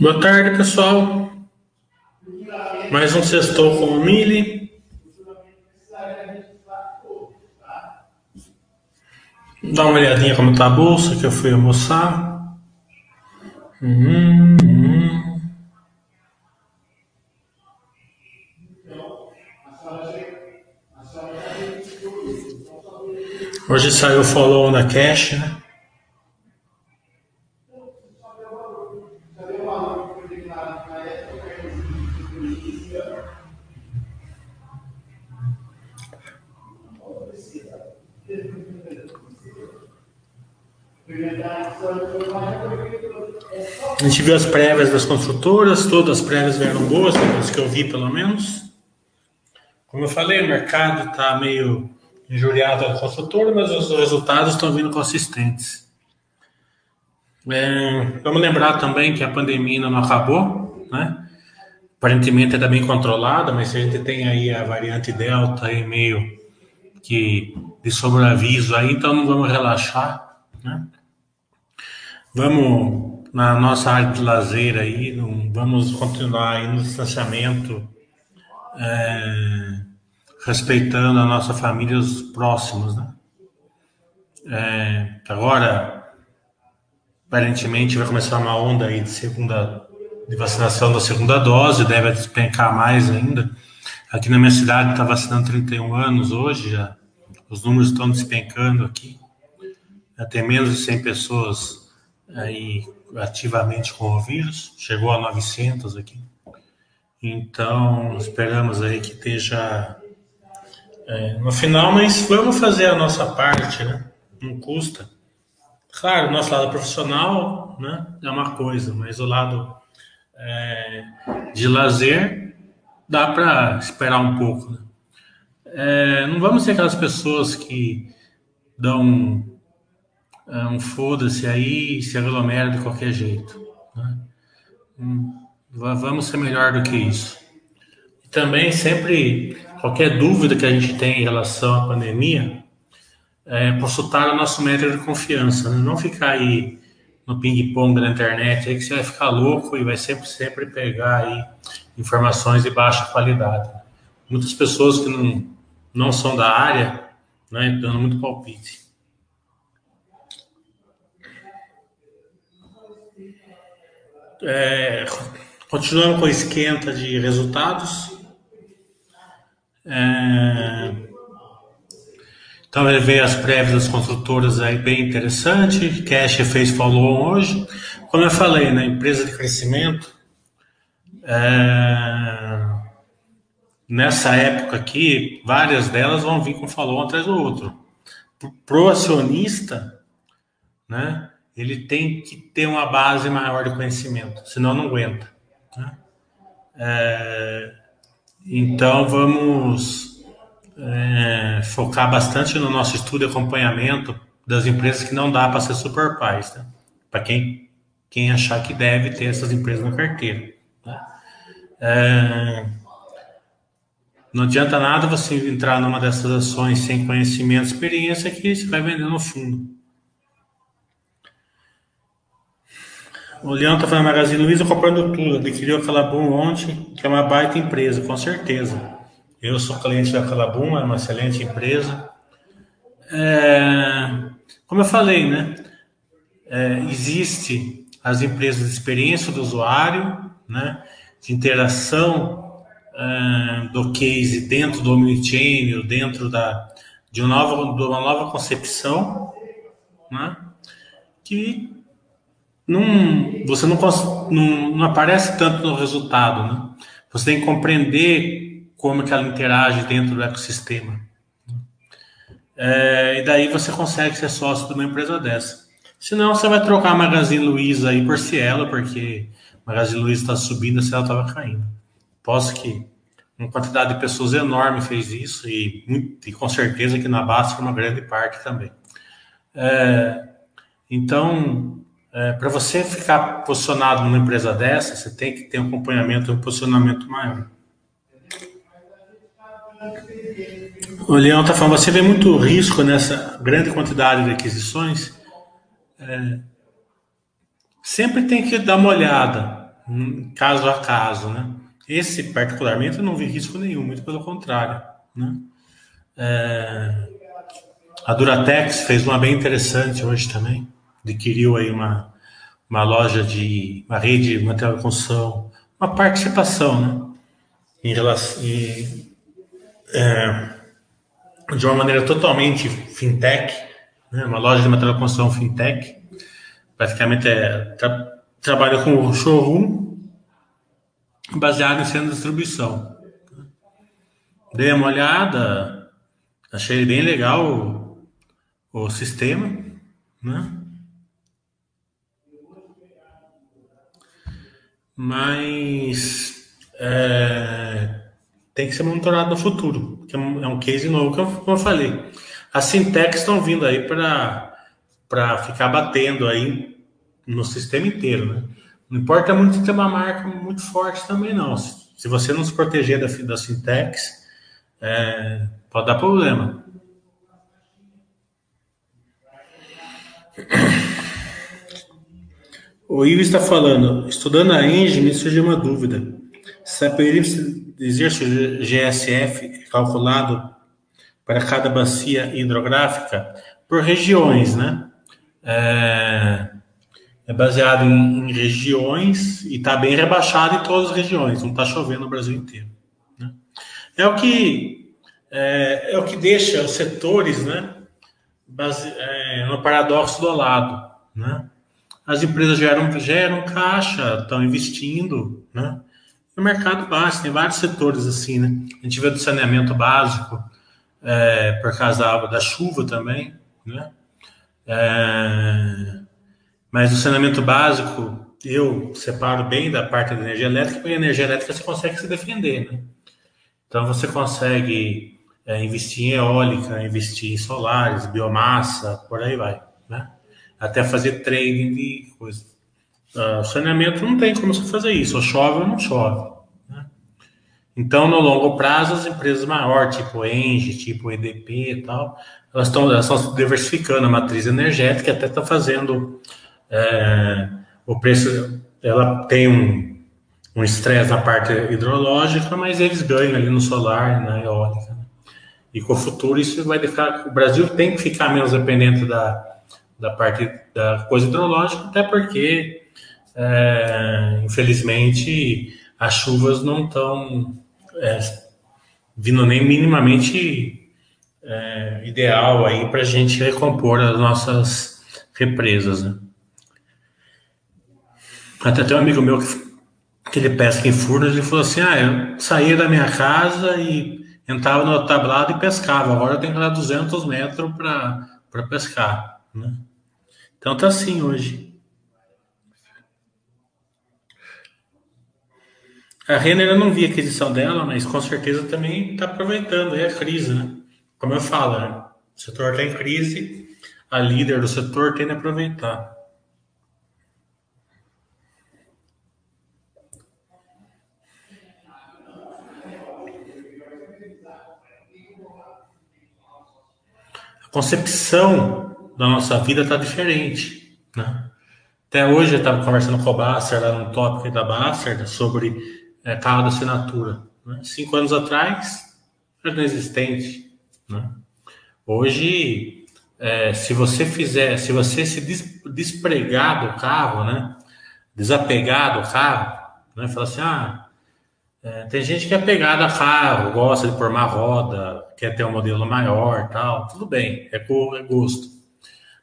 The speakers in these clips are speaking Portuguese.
Boa tarde, pessoal. Mais um sextou com o Mili. Dá uma olhadinha como tá a bolsa, que eu fui almoçar. Uhum, uhum. Hoje saiu o follow na cash, né? A gente viu as prévias das construtoras, todas as prévias vieram boas, as que eu vi pelo menos. Como eu falei, o mercado está meio injuriado ao construtor, mas os resultados estão vindo consistentes. É, vamos lembrar também que a pandemia ainda não acabou, né? Aparentemente está bem controlada, mas a gente tem aí a variante Delta aí meio que de sobreaviso aí, então não vamos relaxar, né? Vamos na nossa área de lazer aí, vamos continuar aí no distanciamento, é, respeitando a nossa família e os próximos, né? É, agora, aparentemente vai começar uma onda aí de segunda de vacinação da segunda dose, deve despencar mais ainda. Aqui na minha cidade está vacinando 31 anos hoje, já os números estão despencando aqui. Até menos de 100 pessoas aí ativamente com o vírus, chegou a 900 aqui. Então, esperamos aí que esteja é, no final, mas vamos fazer a nossa parte, né? Não custa. Claro, o nosso lado profissional né, é uma coisa, mas o lado é, de lazer dá para esperar um pouco. Né? É, não vamos ser aquelas pessoas que dão um foda-se aí se aglomera de qualquer jeito. Né? Hum, vamos ser melhor do que isso. E também, sempre, qualquer dúvida que a gente tem em relação à pandemia, é, consultar o nosso método de confiança. Né? Não ficar aí no ping-pong da internet, aí que você vai ficar louco e vai sempre, sempre pegar aí informações de baixa qualidade. Muitas pessoas que não, não são da área, né, dando muito palpite. É, continuando com o esquenta de resultados. É, então ele veio as prévias das construtoras aí bem interessante. Cash fez follow hoje. Como eu falei, na né, empresa de crescimento, é, nessa época aqui, várias delas vão vir com follow atrás do outro. Pro acionista, né? Ele tem que ter uma base maior de conhecimento, senão não aguenta. Né? É, então vamos é, focar bastante no nosso estudo e acompanhamento das empresas que não dá para ser super pais, né? para quem, quem achar que deve ter essas empresas na carteira. Né? É, não adianta nada você entrar numa dessas ações sem conhecimento experiência que você vai vender no fundo. O Leão tá falando Magazine Luiza comprando tudo. Adquiriu a Calabum ontem, que é uma baita empresa, com certeza. Eu sou cliente da Calabum, é uma excelente empresa. É, como eu falei, né? É, existe as empresas de experiência do usuário, né? De interação é, do case dentro do omnichannel, dentro da, de, uma nova, de uma nova concepção, né? Que não, você não, não, não, aparece tanto no resultado, né? Você tem que compreender como que ela interage dentro do ecossistema. É, e daí você consegue ser sócio de uma empresa dessa. Senão você vai trocar a Magazine Luiza aí por Cielo, porque a Magazine Luiza está subindo, a Cielo estava caindo. Posso que uma quantidade de pessoas enorme fez isso e, e com certeza que na Basta uma grande parte também. É, Então, é, para você ficar posicionado numa empresa dessa, você tem que ter um acompanhamento, um posicionamento maior. O Leão está falando, você vê muito risco nessa grande quantidade de aquisições. É, sempre tem que dar uma olhada, caso a caso, né? Esse, particularmente, eu não vi risco nenhum, muito pelo contrário, né? É, a Duratex fez uma bem interessante hoje também adquiriu aí uma, uma loja de uma rede de material de construção, uma participação, né? Em relação, em, é, de uma maneira totalmente fintech, né? uma loja de material de construção fintech, praticamente é, tra, trabalha com showroom baseado em centro de distribuição. Dei uma olhada, achei bem legal o, o sistema, né? Mas é, tem que ser monitorado no futuro, porque é um case novo, como eu falei. As fintechs estão vindo aí para ficar batendo aí no sistema inteiro, né? Não importa muito ter uma marca muito forte também, não. Se você não se proteger das fintechs, é, pode dar problema. O Ivo está falando, estudando a Engine, me surgiu uma dúvida. Saberia dizer se o GSF é calculado para cada bacia hidrográfica por regiões, né? É, é baseado em, em, regiões e está bem rebaixado em todas as regiões, não está chovendo no Brasil inteiro. Né? É o que é, é, o que deixa os setores, né, base, é, no paradoxo do lado, né? As empresas geram, geram caixa, estão investindo, né? o mercado baixa, tem vários setores assim, né? A gente vê do saneamento básico, é, por causa da, da chuva também, né? É, mas o saneamento básico, eu separo bem da parte da energia elétrica, porque a energia elétrica você consegue se defender, né? Então você consegue é, investir em eólica, investir em solares, biomassa, por aí vai, né? Até fazer trading de coisa. Uh, saneamento não tem como você fazer isso, ou chove ou não chove. Né? Então, no longo prazo, as empresas maiores, tipo Engie, tipo EDP e tal, elas estão elas diversificando a matriz energética, até estão fazendo é, o preço. Ela tem um, um estresse na parte hidrológica, mas eles ganham ali no solar, na eólica. Né? E com o futuro, isso vai ficar. O Brasil tem que ficar menos dependente da, da parte da coisa hidrológica, até porque, é, infelizmente, as chuvas não estão é, vindo nem minimamente é, ideal aí para a gente recompor as nossas represas. Né? Até tem um amigo meu que, que ele pesca em Furnas, ele falou assim, ah, eu saía da minha casa e entrava no tablado e pescava, agora eu tenho que dar 200 metros para pescar, né? Então tá assim hoje. A Renner eu não vi a aquisição dela, mas com certeza também está aproveitando é a crise, né? Como eu falo, né? o setor está em crise, a líder do setor tem que aproveitar. A concepção da nossa vida está diferente, né? Até hoje eu estava conversando com o Basser lá no tópico da Basser sobre é, carro da assinatura. Né? Cinco anos atrás era inexistente. Né? Hoje, é, se você fizer, se você se des, despregar do carro, né? desapegar do carro, né? falar assim, ah, é, tem gente que é pegada a carro, gosta de uma roda, quer ter um modelo maior, tal, tudo bem, é, é gosto.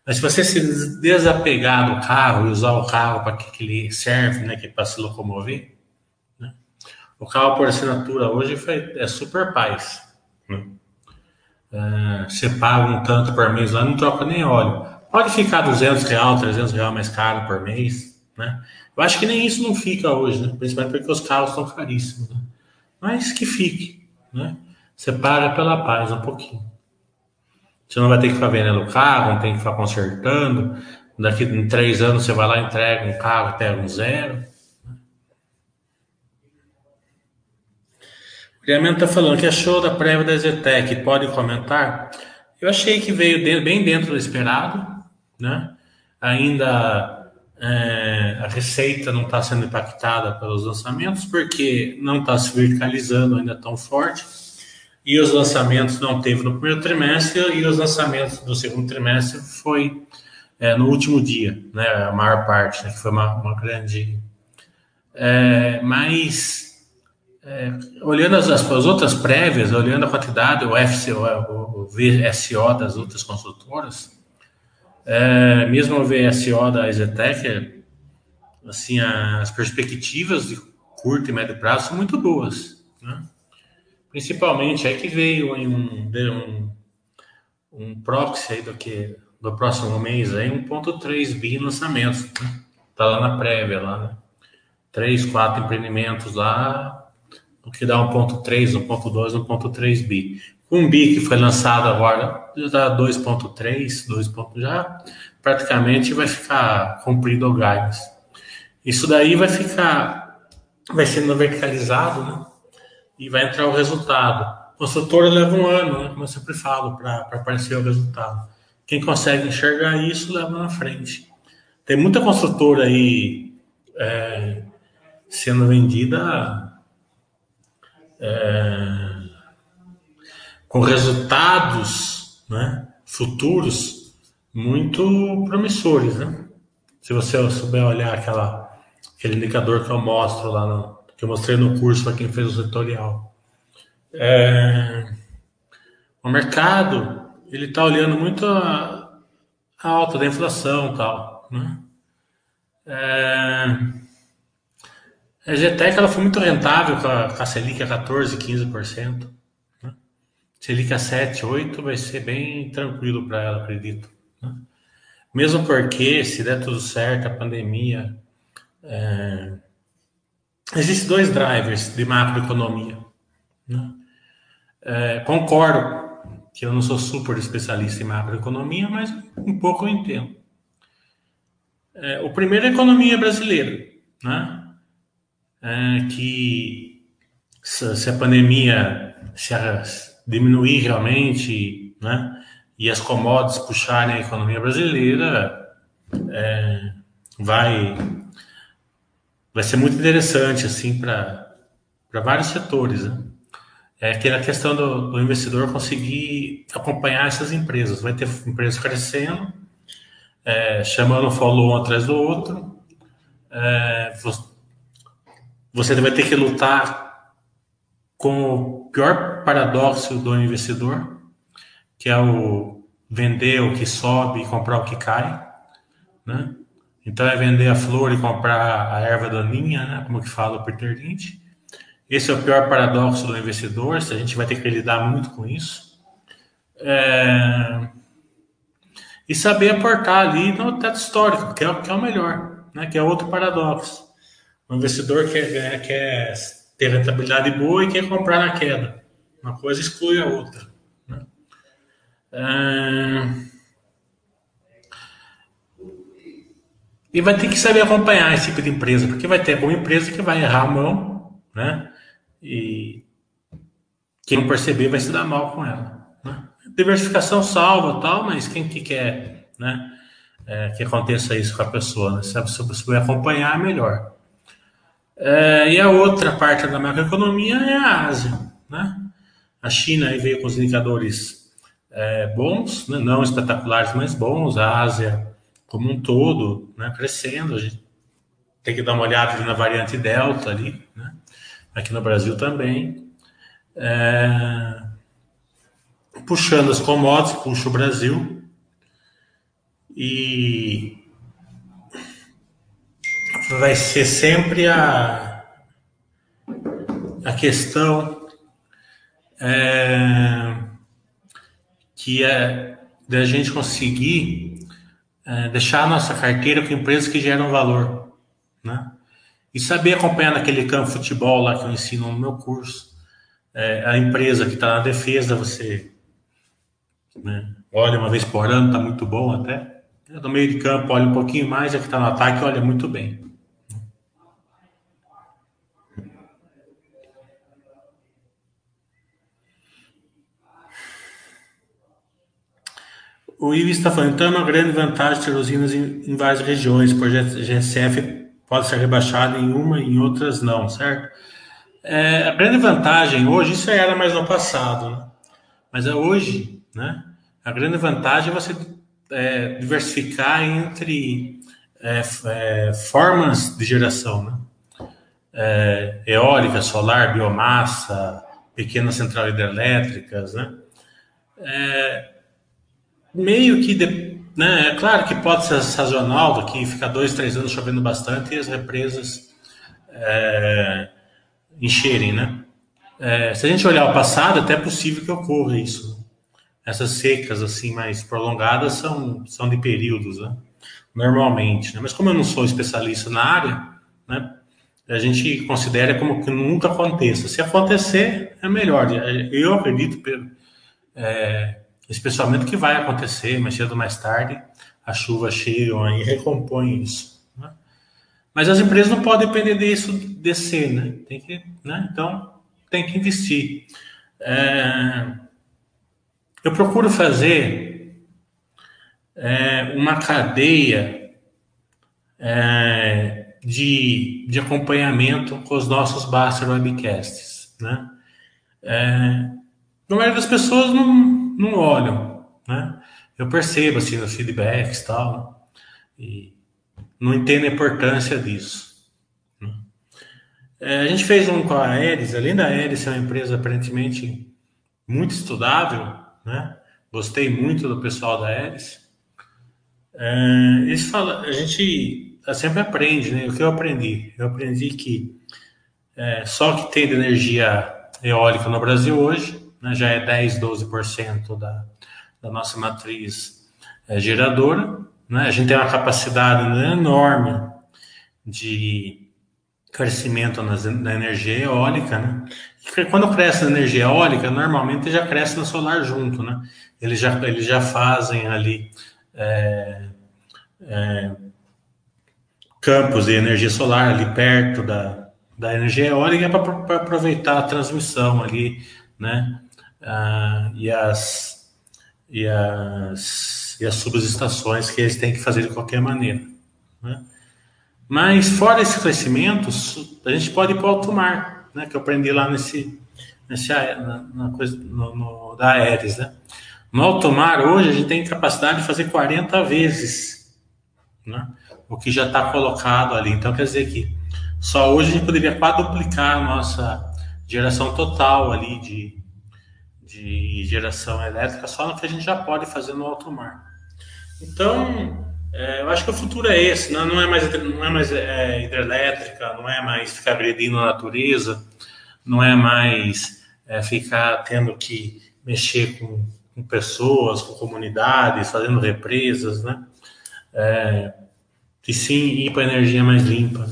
Mas se você se desapegar do carro e usar o carro para que, que ele serve, né, que é para se locomover, né? o carro por assinatura hoje foi, é super paz. Né? É, você paga um tanto por mês lá, não troca nem óleo. Pode ficar 200 real, 300 real mais caro por mês, né? Eu acho que nem isso não fica hoje, né? Principalmente porque os carros estão caríssimos, né? Mas que fique, né? Você paga pela paz um pouquinho. Você não vai ter que ficar vendendo o carro, não tem que ficar consertando. daqui em três anos você vai lá entrega um carro, pega um zero. O Guilherme está falando que achou da prévia da Zetec, pode comentar? Eu achei que veio bem dentro do esperado, né? Ainda é, a receita não está sendo impactada pelos lançamentos, porque não está se verticalizando ainda tão forte, e os lançamentos não teve no primeiro trimestre, e os lançamentos do segundo trimestre foi é, no último dia, né, a maior parte, né, que foi uma, uma grande. É, mas, é, olhando as, as, outras prévias, olhando a quantidade, o, FCO, o, VSO das outras construtoras, é, mesmo o VSO da Exetec, assim, as perspectivas de curto e médio prazo são muito boas, né? Principalmente é que veio em um, um, um proxy aí do que do próximo mês aí 1.3 bi lançamentos. Né? Tá lá na prévia lá, né? 3, 4 empreendimentos lá, o que dá 1.3, 1.2, 1.3 bi. Um bi que foi lançado agora, já dá 2.3, 2. já praticamente vai ficar cumprido o guidance. Isso daí vai ficar, vai sendo verticalizado, né? E vai entrar o resultado. O consultor leva um ano, né? Como eu sempre falo, para aparecer o resultado. Quem consegue enxergar isso leva na frente. Tem muita construtora aí é, sendo vendida é, com resultados né, futuros muito promissores. Né? Se você souber olhar aquela, aquele indicador que eu mostro lá, no, que eu mostrei no curso para quem fez o tutorial. É, o mercado ele está olhando muito a, a, alta da inflação tal, né? É, a GTEC ela foi muito rentável com a, com a Selic a 14, 15%. Né? Selic a 7, 8 vai ser bem tranquilo para ela, acredito. Né? Mesmo porque, se der tudo certo, a pandemia. É... Existem dois drivers de macroeconomia. Né? É, concordo que eu não sou super especialista em macroeconomia, mas um pouco eu entendo. É, o primeiro é a economia brasileira, né? É, que se a pandemia se a, diminuir realmente, né? E as commodities puxarem a economia brasileira, é, vai vai ser muito interessante assim para vários setores, né? é aquela questão do, do, investidor conseguir acompanhar essas empresas. Vai ter empresas crescendo, é, chamando um follow um atrás do outro. É, você vai ter que lutar com o pior paradoxo do investidor, que é o vender o que sobe e comprar o que cai, né? Então é vender a flor e comprar a erva daninha, né? Como que fala o Peter Lynch. Esse é o pior paradoxo do investidor, a gente vai ter que lidar muito com isso. É... E saber aportar ali no teto histórico, que é, que é o melhor, né? que é outro paradoxo. O investidor quer, quer ter rentabilidade boa e quer comprar na queda. Uma coisa exclui a outra. Né? É... E vai ter que saber acompanhar esse tipo de empresa, porque vai ter alguma empresa que vai errar a mão, né? E quem não perceber vai se dar mal com ela. Né? Diversificação salva tal, mas quem que quer né, é, que aconteça isso com a pessoa? Né? Se você puder acompanhar, melhor. É, e a outra parte da macroeconomia é a Ásia. Né? A China aí veio com os indicadores é, bons, né? não espetaculares, mas bons. A Ásia como um todo né? crescendo. A gente tem que dar uma olhada na variante Delta ali. Né? aqui no Brasil também. É, puxando as commodities, puxa o Brasil. E vai ser sempre a, a questão é, que é da gente conseguir é, deixar a nossa carteira com empresas que geram valor, né? E saber acompanhar naquele campo de futebol lá que eu ensino no meu curso. É, a empresa que está na defesa, você né, olha uma vez por ano, está muito bom até. No meio de campo olha um pouquinho mais, a que está no ataque olha muito bem. O Ives está falando, então é uma grande vantagem ter usinas em, em várias regiões, por GSF pode ser rebaixado em uma, em outras não, certo? É, a grande vantagem hoje, isso era mais no passado, né? mas é hoje, né? A grande vantagem é você é, diversificar entre é, é formas de geração, né? É, eólica, solar, biomassa, pequenas centrais hidrelétricas, né? É, meio que, de, né, é claro que pode ser sazonal, daqui fica dois, três anos chovendo bastante e as represas é, encherem, né? É, se a gente olhar o passado, até é possível que ocorra isso. Essas secas assim mais prolongadas são, são de períodos, né? normalmente. Né? Mas como eu não sou especialista na área, né? a gente considera como que nunca aconteça. Se acontecer, é melhor. Eu acredito é, especialmente que vai acontecer mais cedo ou mais tarde, as chuvas chegam e recompõem isso. Né? Mas as empresas não podem depender disso descer, né? Tem que, né? Então, tem que investir. É, eu procuro fazer é, uma cadeia é, de, de acompanhamento com os nossos Baster Webcasts, né? É, a maioria das pessoas não, não olham, né? Eu percebo assim nos feedbacks tal, e não entendo a importância disso. Né? É, a gente fez um com a Aeres, além da Aeres ser uma empresa aparentemente muito estudável, né? Gostei muito do pessoal da Aeres. É, eles a gente sempre aprende, né? O que eu aprendi? Eu aprendi que é, só que tem de energia eólica no Brasil hoje né, já é 10, 12% da, da nossa matriz é, geradora. Né? A gente tem uma capacidade enorme de crescimento nas, na energia eólica. Né? Quando cresce a energia eólica, normalmente já cresce na solar junto. Né? Eles, já, eles já fazem ali. É, é, campos de energia solar ali perto da, da energia eólica para aproveitar a transmissão ali, né? Ah, e, as, e, as, e as subestações que eles têm que fazer de qualquer maneira. Né? Mas fora esses crescimentos, a gente pode ir para o alto mar, né? que eu aprendi lá nesse, nesse na, na coisa, no, no, da Aeres. Né? No alto mar, hoje, a gente tem capacidade de fazer 40 vezes né? o que já está colocado ali. Então, quer dizer que só hoje a gente poderia quadruplicar a nossa geração total ali de, de geração elétrica só no que a gente já pode fazer no alto mar. Então, é, eu acho que o futuro é esse, não, não é mais, não é mais é, hidrelétrica, não é mais ficar agredindo a natureza, não é mais é, ficar tendo que mexer com, com, pessoas, com comunidades, fazendo represas, né? É, e sim ir para energia mais limpa.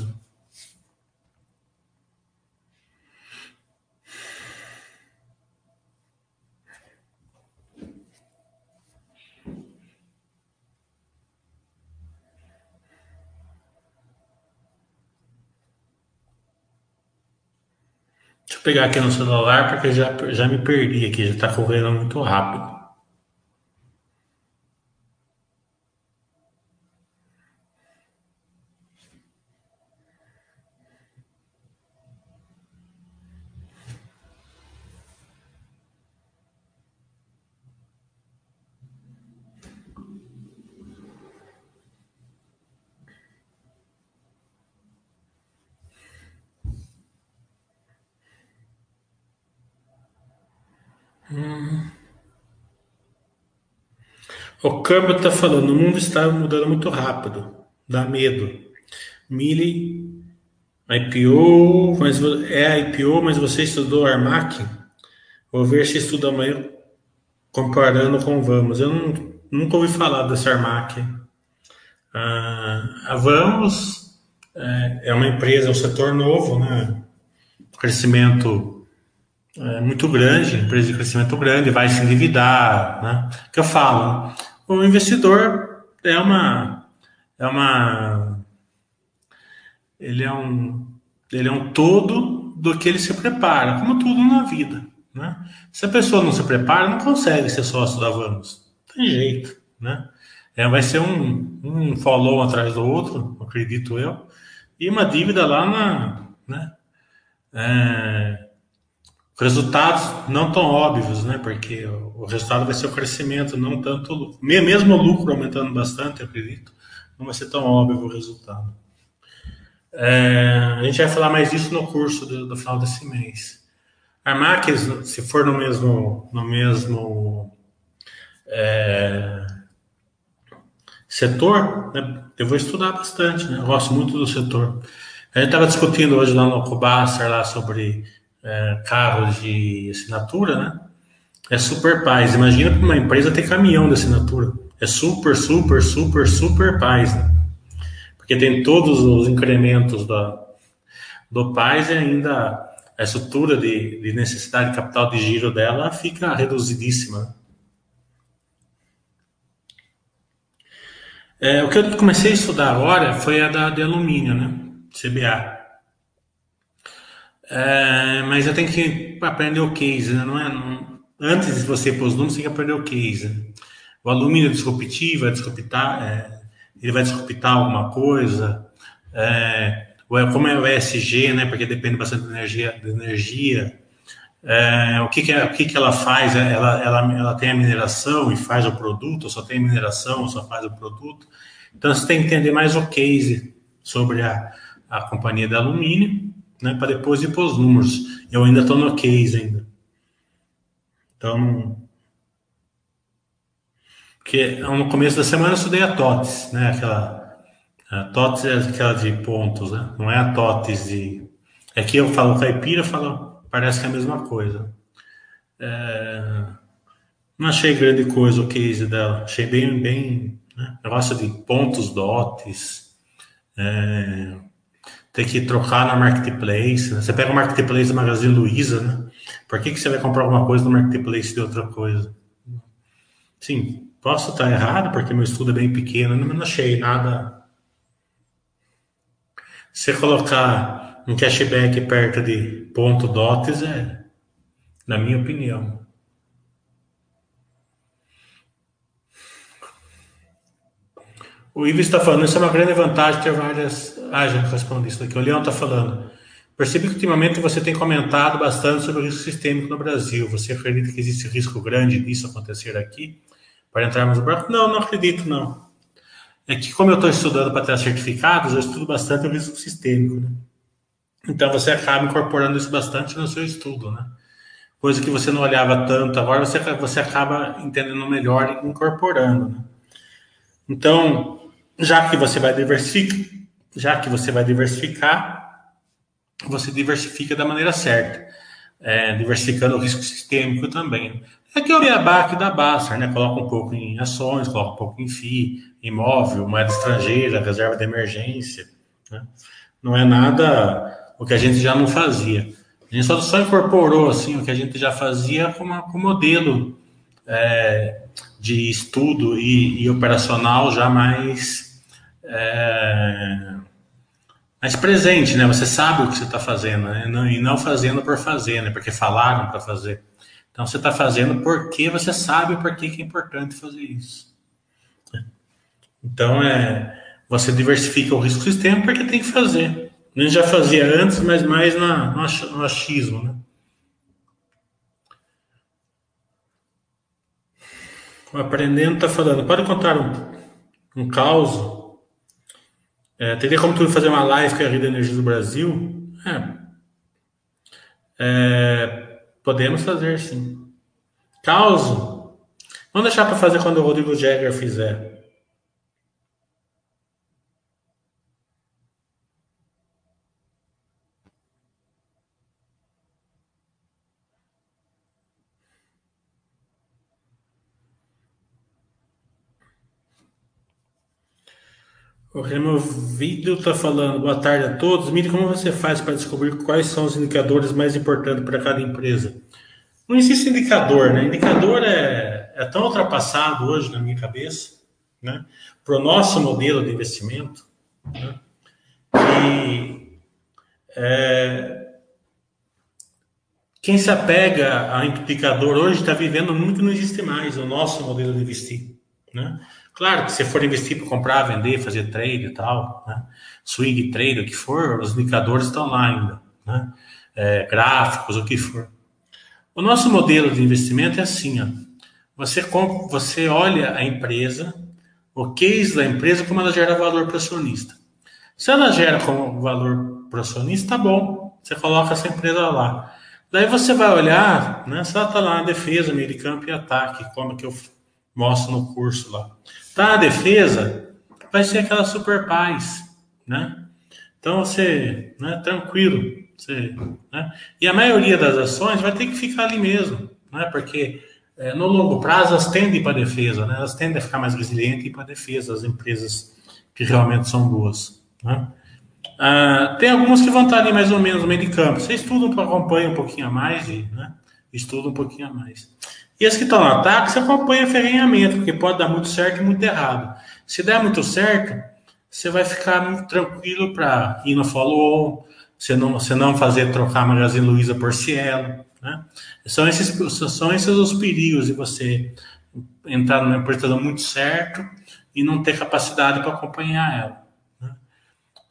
Pegar aqui no celular porque já, já me perdi aqui, já está correndo muito rápido. O câmbio está falando, o mundo está mudando muito rápido, dá medo. Mili, IPO, mas é IPO, mas você estudou Armac? Vou ver se estuda amanhã comparando com Vamos. Eu não, nunca ouvi falar dessa Armac. Ah, a Vamos é, é, uma empresa, é um setor novo, né? Crescimento é, muito grande, empresa de crescimento grande, vai se endividar, né? Que eu falo, o investidor é uma é uma ele é um ele é um todo do que ele se prepara, como tudo na vida, né? Se a pessoa não se prepara, não consegue ser sócio da Vamos. Tem jeito, né? É, vai ser um, um follow atrás do outro, acredito eu, e uma dívida lá na, né? É, resultados não tão óbvios, né? Porque o resultado vai ser o crescimento, não tanto mesmo o lucro aumentando bastante, eu acredito, não vai ser tão óbvio o resultado. É, a gente vai falar mais disso no curso do, do final desse mês. Armac, se for no mesmo no mesmo é, setor, né, eu vou estudar bastante, né? Eu gosto muito do setor. A gente estava discutindo hoje lá no Cubastar lá sobre é, carros de assinatura, né? É super paz. Imagina para uma empresa ter caminhão de assinatura. É super, super, super, super paz. Né? Porque tem todos os incrementos da, do paz e ainda a estrutura de, de necessidade de capital de giro dela fica reduzidíssima. É, o que eu comecei a estudar agora foi a da, de alumínio, né? CBA. É, mas eu tenho que aprender o case, né? não é? Não, antes de você pôr os números, você tem que aprender o case. O alumínio é disruptivo, é disruptar, é, ele vai disruptar alguma coisa. É, como é o ESG, né? Porque depende bastante da energia. Da energia. É, o que, que, o que, que ela faz? Ela, ela, ela tem a mineração e faz o produto, ou só tem mineração, ou só faz o produto. Então você tem que entender mais o case sobre a, a companhia de alumínio, né, para depois ir para os números. Eu ainda estou no case ainda. Então, porque no começo da semana eu estudei a TOTS, né, aquela a TOTS é aquela de pontos, né? Não é a TOTS de é que eu falo caipira, falo parece que é a mesma coisa. É... Não achei grande coisa o case dela, achei bem bem né? negócio de pontos, dotes. É ter que trocar na marketplace. Né? Você pega o marketplace do Magazine Luiza, né? Por que, que você vai comprar alguma coisa no marketplace de outra coisa? Sim, posso estar errado, porque meu estudo é bem pequeno, não achei nada. Se colocar um cashback perto de ponto dotes, é, na minha opinião. O Ivo está falando, isso é uma grande vantagem ter várias. Ah, já respondi isso aqui. O Leão está falando. Percebi que ultimamente você tem comentado bastante sobre o risco sistêmico no Brasil. Você acredita que existe risco grande disso acontecer aqui? Para entrarmos no banco? Não, não acredito, não. É que, como eu estou estudando para ter certificados, eu estudo bastante o risco sistêmico. Né? Então, você acaba incorporando isso bastante no seu estudo, né? Coisa que você não olhava tanto, agora você, você acaba entendendo melhor e incorporando, né? Então, já que você vai diversificar, já que você vai diversificar, você diversifica da maneira certa, é, diversificando o risco sistêmico também. Que é o beabá da Baster, né? Coloca um pouco em ações, coloca um pouco em FI, imóvel, moeda estrangeira, reserva de emergência. Né? Não é nada o que a gente já não fazia. A gente só, só incorporou assim o que a gente já fazia como, como modelo é, de estudo e, e operacional já mais é, mais presente, né? Você sabe o que você está fazendo, né? e não fazendo por fazer, né? Porque falaram para fazer. Então você está fazendo porque você sabe por que, é importante fazer isso. Então é você diversifica o risco sistema porque tem que fazer. A gente já fazia antes, mas mais na, no achismo, né? O aprendendo está falando. Pode contar um, um caos é, teria como tu fazer uma live com a Rede Energia do Brasil? É. é. podemos fazer, sim. Causo. Vamos deixar para fazer quando o Rodrigo Jagger fizer. O Removido está falando, boa tarde a todos. Mire, como você faz para descobrir quais são os indicadores mais importantes para cada empresa? Não existe indicador, né? Indicador é, é tão ultrapassado hoje na minha cabeça. né, para o nosso modelo de investimento, né, que é, quem se apega a indicador hoje está vivendo muito que não existe mais o nosso modelo de investir. Né? Claro que se for investir para comprar, vender, fazer trade e tal, né? swing trade, o que for, os indicadores estão lá ainda, né? É, gráficos, o que for. O nosso modelo de investimento é assim, ó. Você, compra, você olha a empresa, o case da empresa, como ela gera valor para o acionista. Se ela gera como valor para o acionista, tá bom. Você coloca essa empresa lá. Daí você vai olhar, né? Se ela está lá na defesa, meio de campo e ataque, como que eu mostro no curso lá. Tá na defesa, vai ser aquela super paz, né? Então você, né, tranquilo, você, né? E a maioria das ações vai ter que ficar ali mesmo, né? Porque é, no longo prazo elas tendem para a defesa, né? Elas tendem a ficar mais resilientes e para a defesa, as empresas que realmente são boas, né? Ah, tem algumas que vão estar ali mais ou menos no meio de campo. Você estuda, acompanha um pouquinho a mais e né? um pouquinho a mais. E as que estão no ataque, você acompanha ferrenhamento, porque pode dar muito certo e muito errado. Se der muito certo, você vai ficar tranquilo para ir no follow-on, você não, você não fazer trocar Magazine Luiza por Cielo. Né? São, esses, são esses os perigos de você entrar numa empresa muito certo e não ter capacidade para acompanhar ela. Né?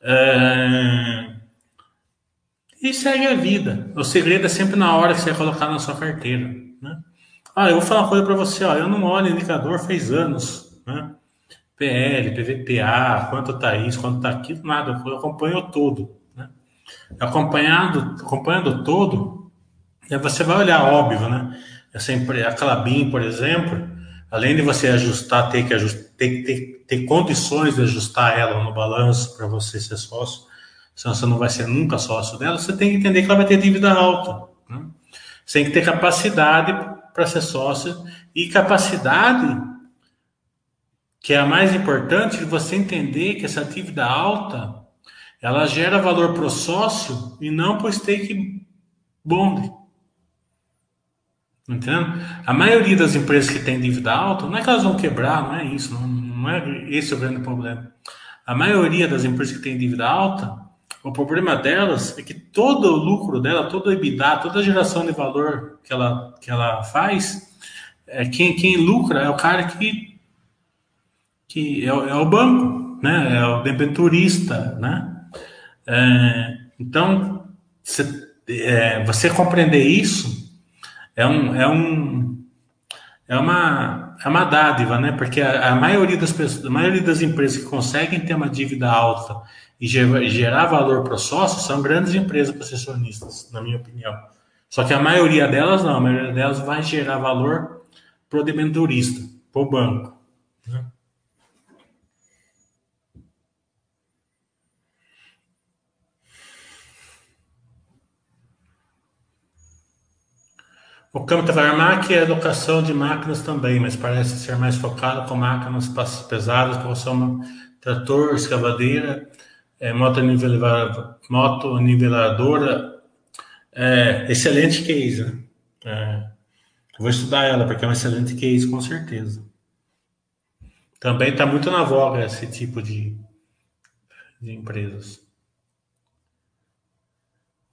É... E segue a vida. O segredo é sempre na hora que você colocar na sua carteira. Né? Ah, eu vou falar uma coisa para você. Ó, eu não olho indicador faz anos. Né? PL, PVPA, quanto tá isso, quanto tá aquilo, nada. Eu acompanho todo acompanhado, acompanhando todo, você vai olhar, óbvio, né? Essa empresa, a Clabin, por exemplo, além de você ajustar, ter que ajustar, ter, ter, ter condições de ajustar ela no balanço para você ser sócio, senão você não vai ser nunca sócio dela, você tem que entender que ela vai ter dívida alta. Né? Você tem que ter capacidade para ser sócio e capacidade que é a mais importante de você entender que essa dívida alta ela gera valor para o sócio e não para o stake bond. Entendeu? A maioria das empresas que tem dívida alta, não é que elas vão quebrar, não é isso, não, não é esse o grande problema. A maioria das empresas que tem dívida alta, o problema delas é que todo o lucro dela, todo o EBITDA, toda a geração de valor que ela, que ela faz, é quem, quem lucra é o cara que, que é, é o banco, né? é o debenturista, né? É, então, você, é, você, compreender isso é, um, é, um, é, uma, é uma dádiva, né? Porque a, a, maioria das pessoas, a maioria das empresas que conseguem ter uma dívida alta e gerar, valor para o sócio são grandes empresas concessionistas, na minha opinião. Só que a maioria delas não, a maioria delas vai gerar valor para o debenturista, para o banco. Né? O campo da Armac é educação de máquinas também, mas parece ser mais focado com máquinas pesadas, produção trator, escavadeira, é, moto, niveladora, moto niveladora. É, excelente case, né? É, vou estudar ela, porque é um excelente case, com certeza. Também está muito na voga esse tipo de, de empresas.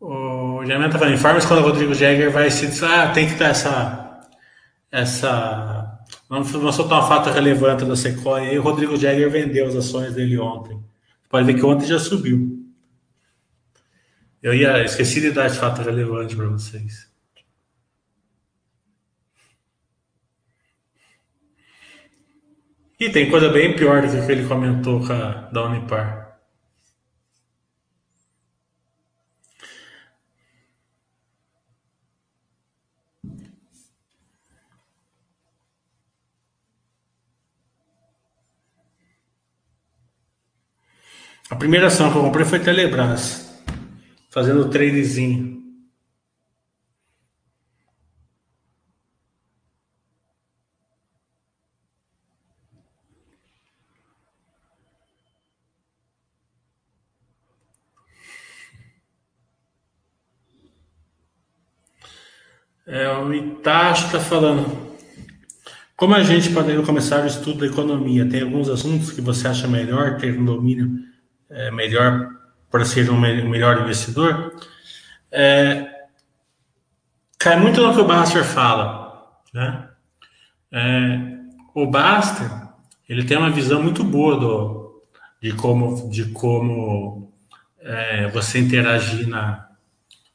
O Jamel tá falando, informes quando o Rodrigo Jäger vai se ah, tem que dar essa. essa vamos, vamos soltar uma fato relevante da Sequoia. E o Rodrigo Jäger vendeu as ações dele ontem. Pode ver que ontem já subiu. Eu ia esqueci de dar esse fato relevante para vocês. E tem coisa bem pior do que ele comentou da Unipar. A primeira ação que eu comprei foi Telebrás, fazendo o tradezinho. É, o Itacho está falando. como a gente poderia começar o estudo da economia? Tem alguns assuntos que você acha melhor ter um domínio é, melhor para ser um melhor investidor? É, cai muito no que o Baster fala, né? É, o Baster ele tem uma visão muito boa do, de como de como é, você interagir na,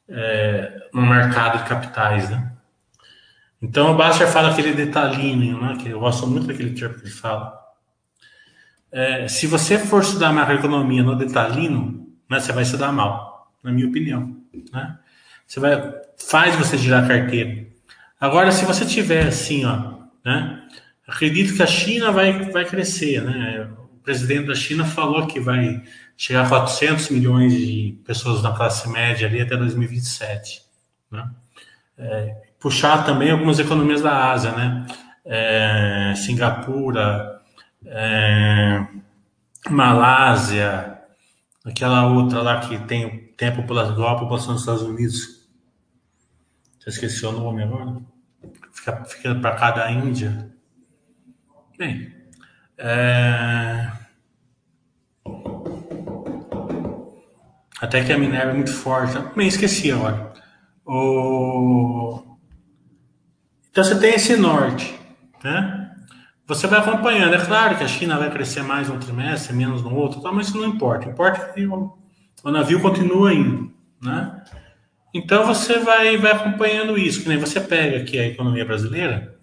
é, no mercado de capitais, né? Então, o Baster fala aquele detalhinho, né? Que eu gosto muito daquele termo que ele fala. É, se você for estudar macroeconomia no detalhino, né, você vai se dar mal, na minha opinião. Né? Você vai, faz você girar carteira. Agora, se você tiver assim, ó, né, acredito que a China vai, vai crescer, né? O presidente da China falou que vai chegar a 400 milhões de pessoas na classe média ali até 2027, né? É, puxar também algumas economias da Ásia, né? É, Singapura, é, Malásia, aquela outra lá que tem, tem a população, igual a população dos Estados Unidos. Já esqueci o nome agora. Fica, fica para cada Índia. Bem, é... até que a Minerva é muito forte. Bem, esqueci agora. O... Então você tem esse norte, né? Você vai acompanhando. É claro que a China vai crescer mais um trimestre, menos no outro, tá? mas isso não importa. Importa que o, o navio continua indo, né? Então você vai, vai acompanhando isso. Que nem você pega aqui a economia brasileira.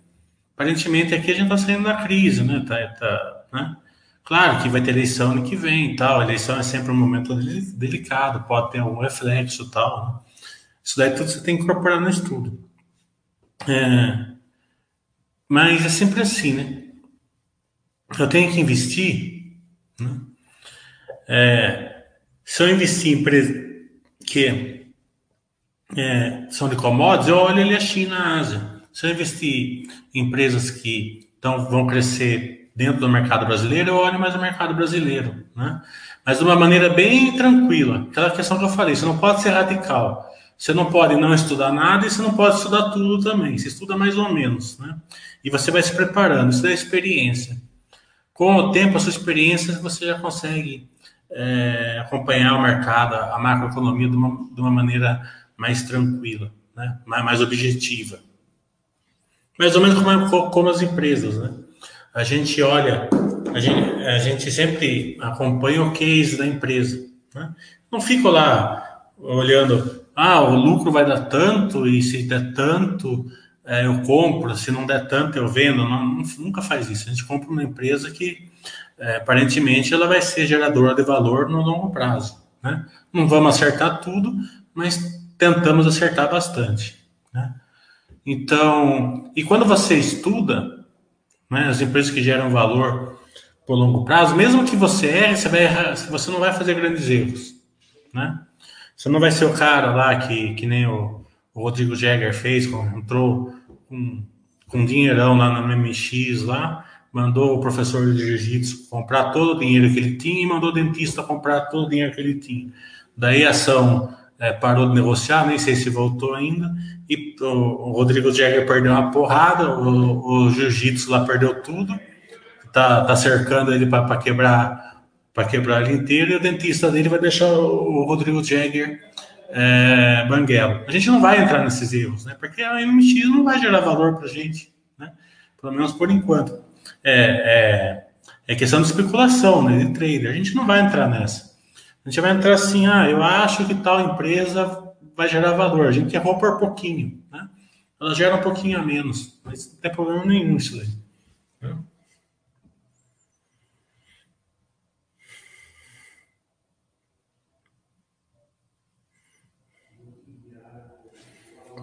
Aparentemente aqui a gente está saindo da crise, né? Tá, tá, né? Claro que vai ter eleição ano que vem tal. A eleição é sempre um momento delicado, pode ter algum reflexo tal. Né? Isso daí tudo você tem que incorporar no estudo. É, mas é sempre assim, né? Eu tenho que investir. Né? É, se eu investir em empresas que é, são de commodities, eu olho ali a China, a Ásia. Se eu investir em empresas que então, vão crescer dentro do mercado brasileiro, eu olho mais o mercado brasileiro. Né? Mas de uma maneira bem tranquila. Aquela questão que eu falei, você não pode ser radical. Você não pode não estudar nada e você não pode estudar tudo também. Você estuda mais ou menos, né? E você vai se preparando. Isso é experiência. Com o tempo, a sua experiência, você já consegue é, acompanhar o mercado, a macroeconomia de uma, de uma maneira mais tranquila, né? mais, mais objetiva. Mais ou menos como, como as empresas, né? A gente olha, a gente, a gente sempre acompanha o case da empresa. Né? Não fico lá olhando ah, o lucro vai dar tanto e se der tanto é, eu compro, se não der tanto eu vendo. Não, nunca faz isso. A gente compra uma empresa que é, aparentemente ela vai ser geradora de valor no longo prazo. Né? Não vamos acertar tudo, mas tentamos acertar bastante. Né? Então, e quando você estuda né, as empresas que geram valor por longo prazo, mesmo que você erre, você, vai errar, você não vai fazer grandes erros. Né? Você não vai ser o cara lá que, que nem o, o Rodrigo Jäger fez, entrou com, com dinheirão lá na MX lá, mandou o professor de jiu-jitsu comprar todo o dinheiro que ele tinha e mandou o dentista comprar todo o dinheiro que ele tinha. Daí a ação é, parou de negociar, nem sei se voltou ainda, e o, o Rodrigo Jäger perdeu uma porrada, o, o jiu-jitsu lá perdeu tudo, tá, tá cercando ele para quebrar para quebrar ele inteiro e o dentista dele vai deixar o Rodrigo Jagger é, banguelo. A gente não vai entrar nesses erros, né? Porque a MX não vai gerar valor para a gente, né? Pelo menos por enquanto. É, é, é, questão de especulação, né? De trader. A gente não vai entrar nessa. A gente vai entrar assim, ah, eu acho que tal empresa vai gerar valor. A gente errou por pouquinho, né? Ela gera um pouquinho a menos, mas não tem problema nenhum isso aí. Né?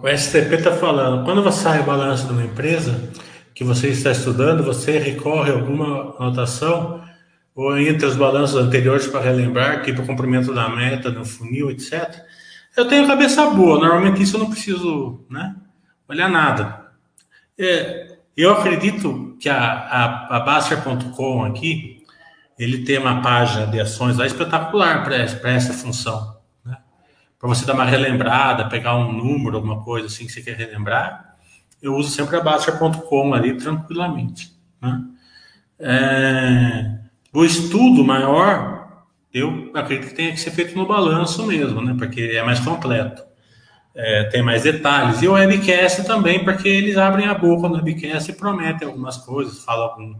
O STP está falando, quando você sai o balanço de uma empresa que você está estudando, você recorre a alguma anotação ou entre os balanços anteriores para relembrar, tipo cumprimento da meta no funil, etc. Eu tenho cabeça boa, normalmente isso eu não preciso né, olhar nada. É, eu acredito que a, a, a Baster.com aqui, ele tem uma página de ações lá espetacular para essa função para você dar uma relembrada, pegar um número, alguma coisa assim que você quer relembrar, eu uso sempre a Baster.com ali tranquilamente. Né? É, o estudo maior, eu acredito que tenha que ser feito no balanço mesmo, né? porque é mais completo. É, tem mais detalhes. E o webcast também, porque eles abrem a boca no webcast e prometem algumas coisas, falam algum,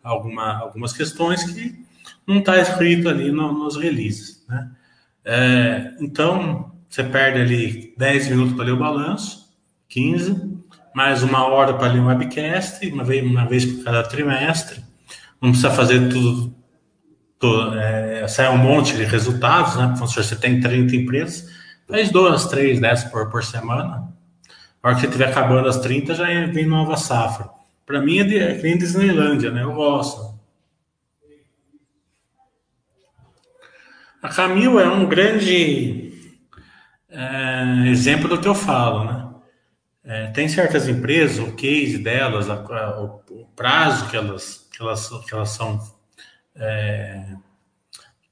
alguma, algumas questões que não está escrito ali no, nos releases. Né? É, então, você perde ali 10 minutos para ler o balanço, 15, mais uma hora para ler um webcast, uma vez, uma vez por cada trimestre. Não precisa fazer tudo, tudo é, sai um monte de resultados, né? Se você tem 30 empresas, faz duas, três, dez por, por semana. A hora que você estiver acabando as 30, já vem nova safra. Para mim é, de, é que nem Disneylândia, né? Eu gosto. A Camil é um grande é, exemplo do que eu falo, né? É, tem certas empresas, o case delas, a, a, o, o, prazo que elas, que elas, que elas são, é,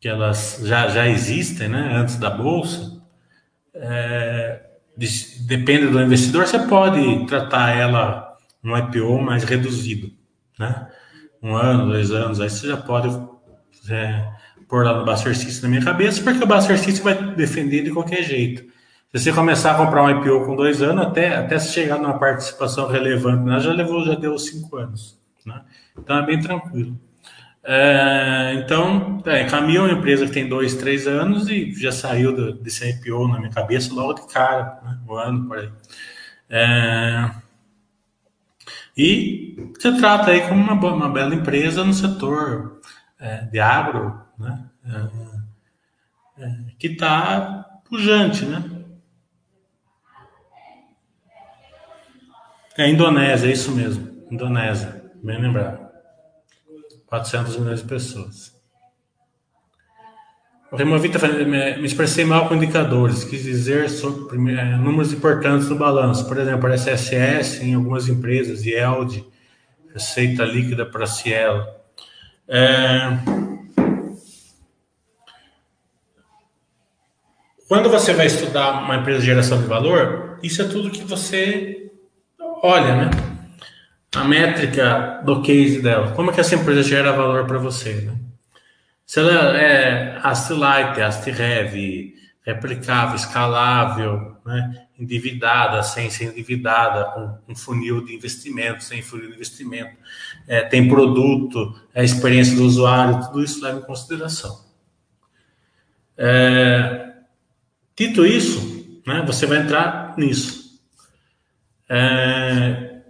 que elas já, já existem, né, antes da bolsa, é, de, depende do investidor, você pode tratar ela um IPO mais reduzido, né, um ano, dois anos, aí você já pode é, pôr lá no System na minha cabeça, porque o System vai defender de qualquer jeito. Se você começar a comprar um IPO com dois anos, até, até se chegar numa participação relevante, né, já levou, já deu cinco anos. Né? Então é bem tranquilo. É, então, é, Camil é uma empresa que tem dois, três anos e já saiu do, desse IPO na minha cabeça logo de cara, né? um ano por aí. É, e você trata aí como uma, uma bela empresa no setor é, de agro, né? É, é, que está pujante, né? É Indonésia, é isso mesmo. Indonésia, bem lembrado. 400 milhões de pessoas. O Removita me expressei mal com indicadores, quis dizer sobre é, números importantes no balanço, por exemplo, SSS em algumas empresas, IELD, receita líquida para Cielo. É... Quando você vai estudar uma empresa de geração de valor, isso é tudo que você olha, né? A métrica do case dela. Como é que essa empresa gera valor para você, né? Se ela é asset-light, replicável, escalável, né? endividada, sem ser endividada, com um funil de investimento, sem funil de investimento, é, tem produto, é a experiência do usuário, tudo isso leva em consideração. É, dito isso, né, você vai entrar nisso. É,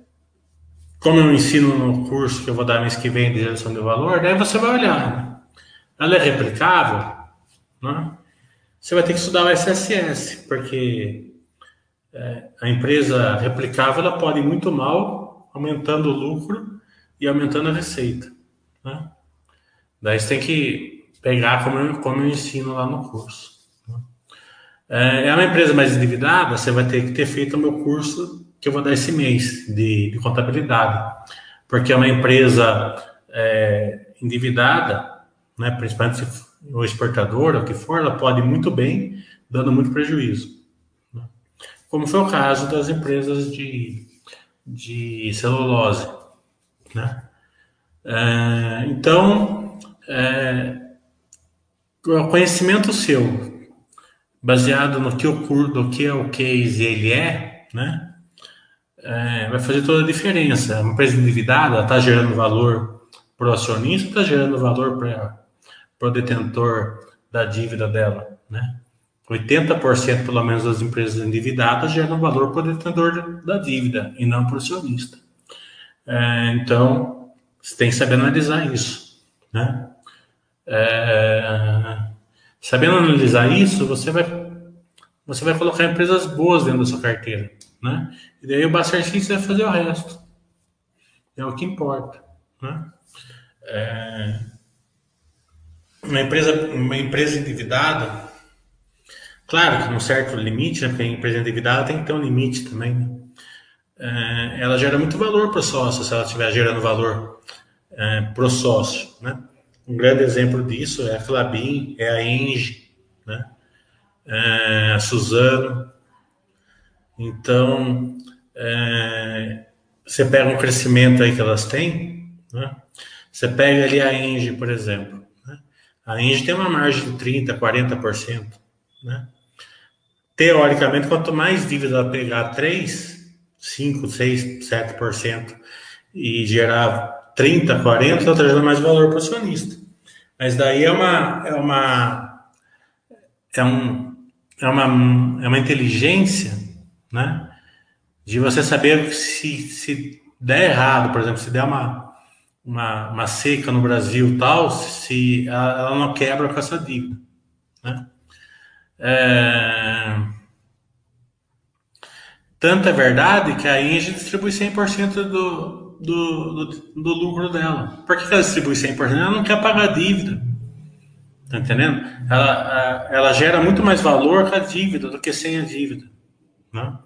como eu ensino no curso que eu vou dar mês que vem de geração de valor, daí você vai olhar. Né? Ela é replicável? Né? Você vai ter que estudar o SSS, porque é, a empresa replicável ela pode ir muito mal, aumentando o lucro e aumentando a receita. Né? Daí você tem que pegar como eu, como eu ensino lá no curso. É, é uma empresa mais endividada, você vai ter que ter feito o meu curso que eu vou dar esse mês de, de contabilidade, porque é uma empresa é, endividada, né, principalmente se o exportador, o que for, ela pode muito bem, dando muito prejuízo. Né? Como foi o caso das empresas de, de celulose. Né? É, então, é, o conhecimento seu, baseado no que o do que é o case ele é, né? é, vai fazer toda a diferença. Uma empresa endividada está gerando valor para o acionista, está gerando valor para o detentor da dívida dela, né? 80% pelo menos das empresas endividadas geram valor para o detentor da dívida e não para o acionista. É, então, você tem que saber analisar isso, né? É, sabendo analisar isso, você vai você vai colocar empresas boas dentro da sua carteira, né? E daí o Buster System vai fazer o resto. É o que importa, né? É... Uma empresa, uma empresa endividada, claro que num certo limite, né? Porque a empresa endividada tem que ter um limite também, né? É... ela gera muito valor para o sócio, se ela estiver gerando valor é, para o sócio, né? Um grande exemplo disso é a Clabin, é a Engie, né? É, a Suzano. Então, é, você pega um crescimento aí que elas têm, né? Você pega ali a Engie, por exemplo. Né? A Engie tem uma margem de 30%, 40%. Né? Teoricamente, quanto mais dívida ela pegar 3, 5, 6, 7% e gerar 30, 40, ela trazendo mais valor para o acionista. Mas daí é uma, é uma, é um, é uma, é uma inteligência, né? De você saber se, se der errado, por exemplo, se der uma, uma, uma seca no Brasil tal, se ela, ela não quebra com essa dívida, né? É... É verdade que a Engie distribui 100% do, do, do, do lucro dela. Por que ela distribui 100%? Ela não quer pagar dívida. Tá entendendo? Ela, ela gera muito mais valor com a dívida do que sem a dívida. Né?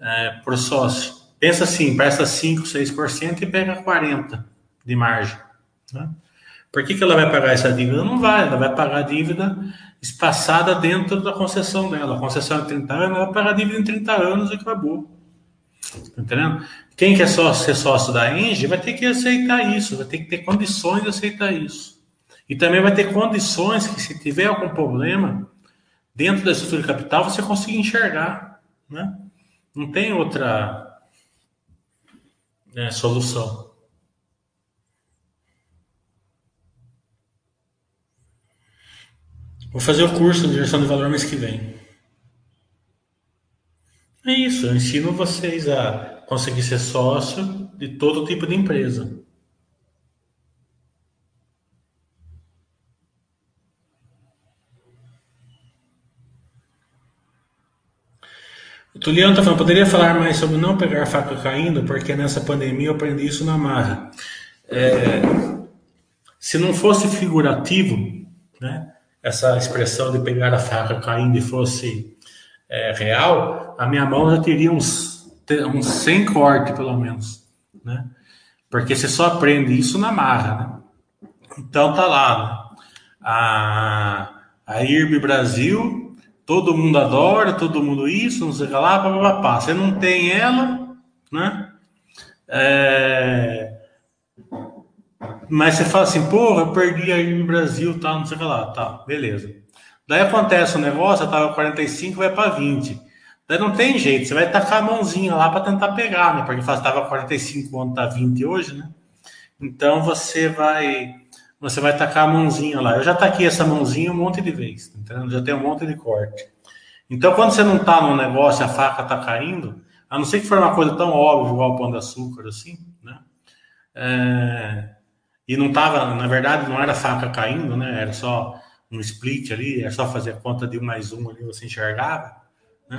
É, por sócio. Pensa assim, presta 5, 6% e pega 40% de margem. Né? Por que, que ela vai pagar essa dívida? Não vai, ela vai pagar a dívida espaçada dentro da concessão dela. A concessão é 30 anos, ela vai pagar a dívida em 30 anos e acabou. Entendendo? Quem quer só ser sócio da Engie vai ter que aceitar isso, vai ter que ter condições de aceitar isso. E também vai ter condições que, se tiver algum problema dentro da estrutura de capital, você consiga enxergar. Né? Não tem outra né, solução. Vou fazer o curso de gestão de valor mês que vem. Isso, eu ensino vocês a conseguir ser sócio de todo tipo de empresa. O Tuliano está falando, poderia falar mais sobre não pegar faca caindo, porque nessa pandemia eu aprendi isso na marra. É, se não fosse figurativo, né, essa expressão de pegar a faca caindo e fosse é, real, a minha mão já teria uns, uns 100 cortes, pelo menos. Né? Porque você só aprende isso na marra. Né? Então tá lá. Né? A, a IRB Brasil todo mundo adora, todo mundo isso, não sei o que lá, papapá. Você não tem ela, né? É... Mas você fala assim, porra, eu perdi aí no Brasil, tal, não sei o que lá, tá, beleza. Daí acontece um negócio, tava 45, vai para 20. Daí não tem jeito, você vai tacar a mãozinha lá para tentar pegar, né? Porque faz tava 45 ontem, tá 20 hoje, né? Então você vai você vai tacar a mãozinha lá. Eu já taquei essa mãozinha um monte de vezes, entendeu? já tem um monte de corte. Então, quando você não está no negócio, a faca está caindo, a não ser que for uma coisa tão óbvia igual o pão de açúcar, assim, né? É... E não estava, na verdade, não era faca caindo, né? Era só um split ali, era só fazer a conta de um mais um ali, você enxergava, né?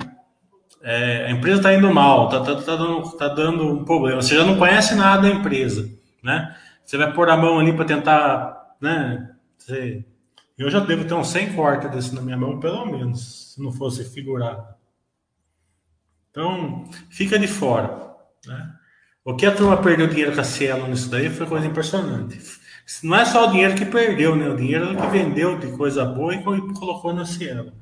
É, a empresa está indo mal, está tá, tá, dando, tá dando um problema. Você já não conhece nada da empresa, né? Você vai pôr a mão ali para tentar, né? Você... Eu já devo ter uns 100 cortes desse na minha mão, pelo menos, se não fosse figurado. Então, fica de fora. Né? O que a turma perdeu dinheiro com a Cielo nisso daí foi coisa impressionante. Não é só o dinheiro que perdeu, né? O dinheiro que vendeu de coisa boa e colocou na Cielo.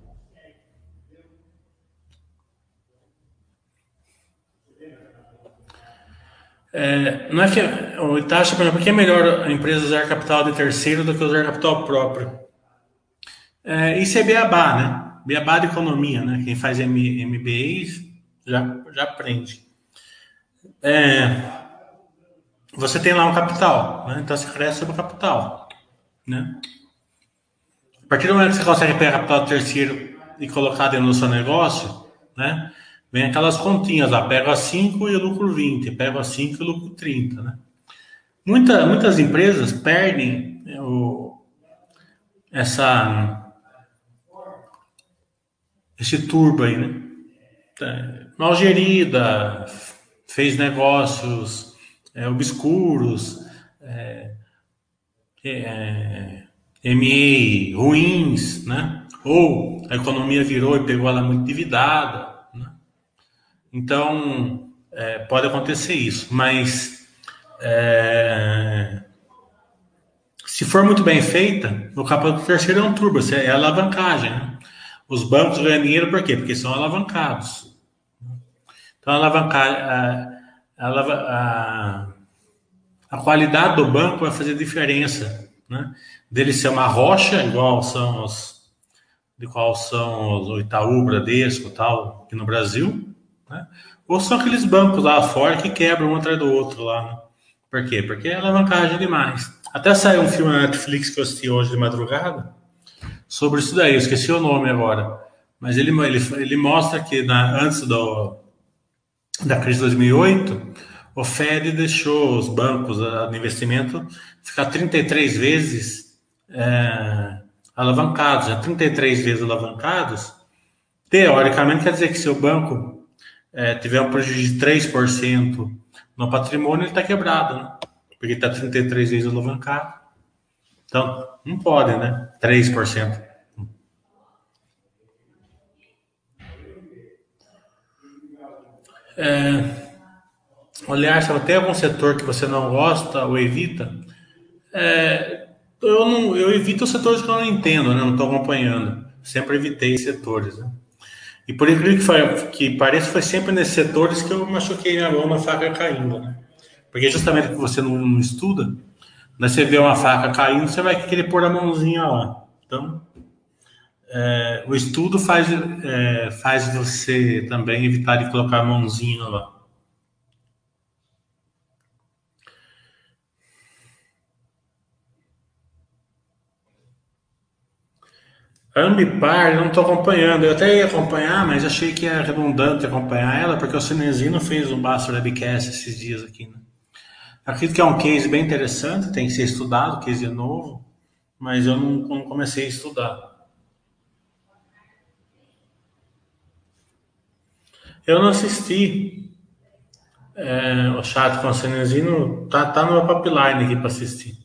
É, não é que o Itachi, por exemplo, que é melhor a empresa usar capital de terceiro do que usar capital próprio? É, isso é beabá, né? Beabá de economia, né? Quem faz MBA já, já aprende. É, você tem lá um capital, né? então você cresce sobre o capital, né? A partir do momento que você consegue pegar capital terceiro e colocar dentro do seu negócio, né? Vem aquelas continhas lá, pego a 5 e lucro 20, pego a 5 e lucro 30, né? Muita, muitas empresas perdem é, o, essa, esse turbo aí, né? É, mal gerida, fez negócios é, obscuros, é, é, MA ruins, né? Ou a economia virou e pegou ela muito endividada. Então, é, pode acontecer isso, mas é, se for muito bem feita, o capital terceiro é um turbo, é alavancagem. Né? Os bancos ganham dinheiro por quê? Porque são alavancados. Então, a, a, a, qualidade do banco vai fazer diferença, né? Dele ser uma rocha, igual são os, de qual são os Itaú, Bradesco tal, aqui no Brasil, né? Ou são aqueles bancos lá fora que quebram um atrás do outro lá, né? Por quê? Porque é alavancagem demais. Até saiu um filme na Netflix que eu assisti hoje de madrugada sobre isso daí, eu esqueci o nome agora. Mas ele, ele, ele mostra que na, antes do, da crise de 2008, o Fed deixou os bancos de investimento ficar 33 vezes é, alavancados, já 33 vezes alavancados. Teoricamente, quer dizer que se o banco é, tiver um prejuízo de 3% no patrimônio, ele está quebrado, né? Porque está 33 vezes alavancado. Então, não pode, né? 3%. É, aliás, se tem algum setor que você não gosta ou evita, é, eu, não, eu evito setores que eu não entendo, né? não estou acompanhando. Sempre evitei setores. Né? E por incrível que, foi, que pareça, foi sempre nesses setores que eu machuquei minha mão na faca caindo. Né? Porque justamente que você não, não estuda, né? você vê uma faca caindo, você vai querer pôr a mãozinha lá. Então, é, o estudo faz, é, faz você também evitar de colocar a mãozinha lá. Ambipar, não estou acompanhando. Eu até ia acompanhar, mas achei que é redundante acompanhar ela, porque o Cinezino fez um Basta Webcast esses dias aqui. Né? Acredito que é um case bem interessante, tem que ser estudado, case novo, mas eu não, não comecei a estudar. Eu não assisti é, o chat com o Cenezino, tá, tá no meu pipeline aqui para assistir.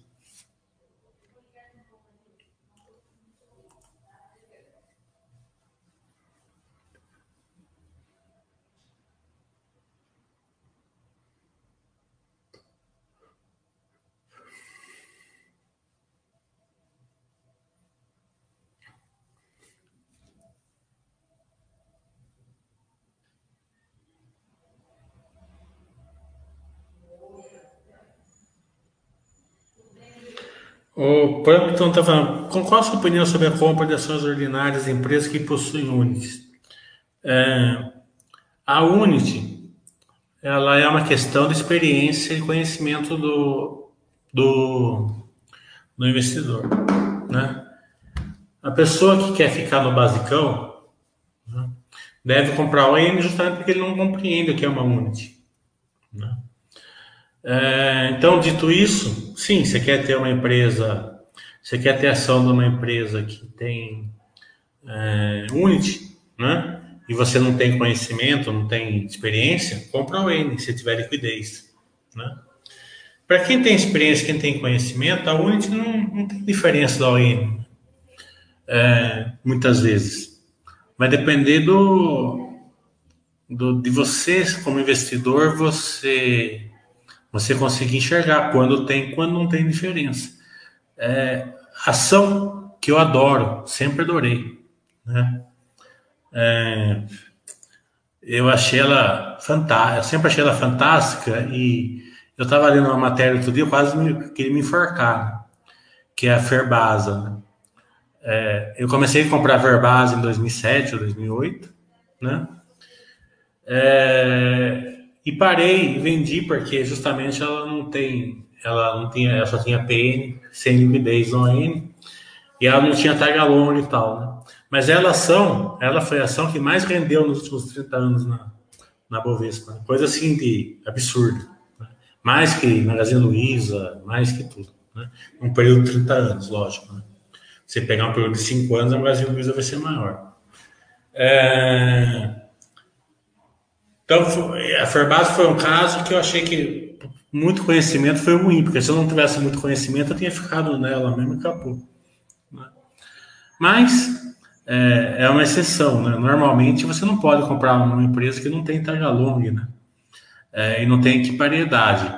O Plankton está falando, qual a sua opinião sobre a compra de ações ordinárias de empresas que possuem Unity? É, a Unity, ela é uma questão de experiência e conhecimento do, do, do investidor, né? A pessoa que quer ficar no basicão né, deve comprar o N justamente porque ele não compreende o que é uma Unity, né? É, então, dito isso, sim, você quer ter uma empresa, você quer ter ação de uma empresa que tem é, Unity, né? E você não tem conhecimento, não tem experiência, compra o N se tiver liquidez, né? Para quem tem experiência, quem tem conhecimento, a Unity não, não tem diferença da ON, é, muitas vezes. Vai depender do, do, de você, como investidor, você você conseguir enxergar quando tem quando não tem diferença. É, ação que eu adoro, sempre adorei. Né? É, eu achei ela fantástica, eu sempre achei ela fantástica e eu estava lendo uma matéria outro dia, eu quase me, queria me enforcar, que é a Ferbasa. Né? É, eu comecei a comprar Verbasa em 2007 ou 2008, né? É, e parei, vendi porque justamente ela não tem, ela não tinha, ela só tinha PN, sem liquidez no N, e ela não tinha tag e tal, né? Mas ela ação, ela foi a ação que mais rendeu nos últimos 30 anos na, na Bovespa. Né? Coisa assim de absurdo. Né? Mais que Magazine Luiza, mais que tudo. Né? Um período de 30 anos, lógico. Né? Você pegar um período de 5 anos, a Magazine Luiza vai ser maior. É... Então, a Ferbase foi um caso que eu achei que muito conhecimento foi ruim, porque se eu não tivesse muito conhecimento, eu tinha ficado nela mesmo e acabou. Né? Mas é, é, uma exceção, né? Normalmente você não pode comprar uma empresa que não tem taga long, né? É, e não tem equipariedade.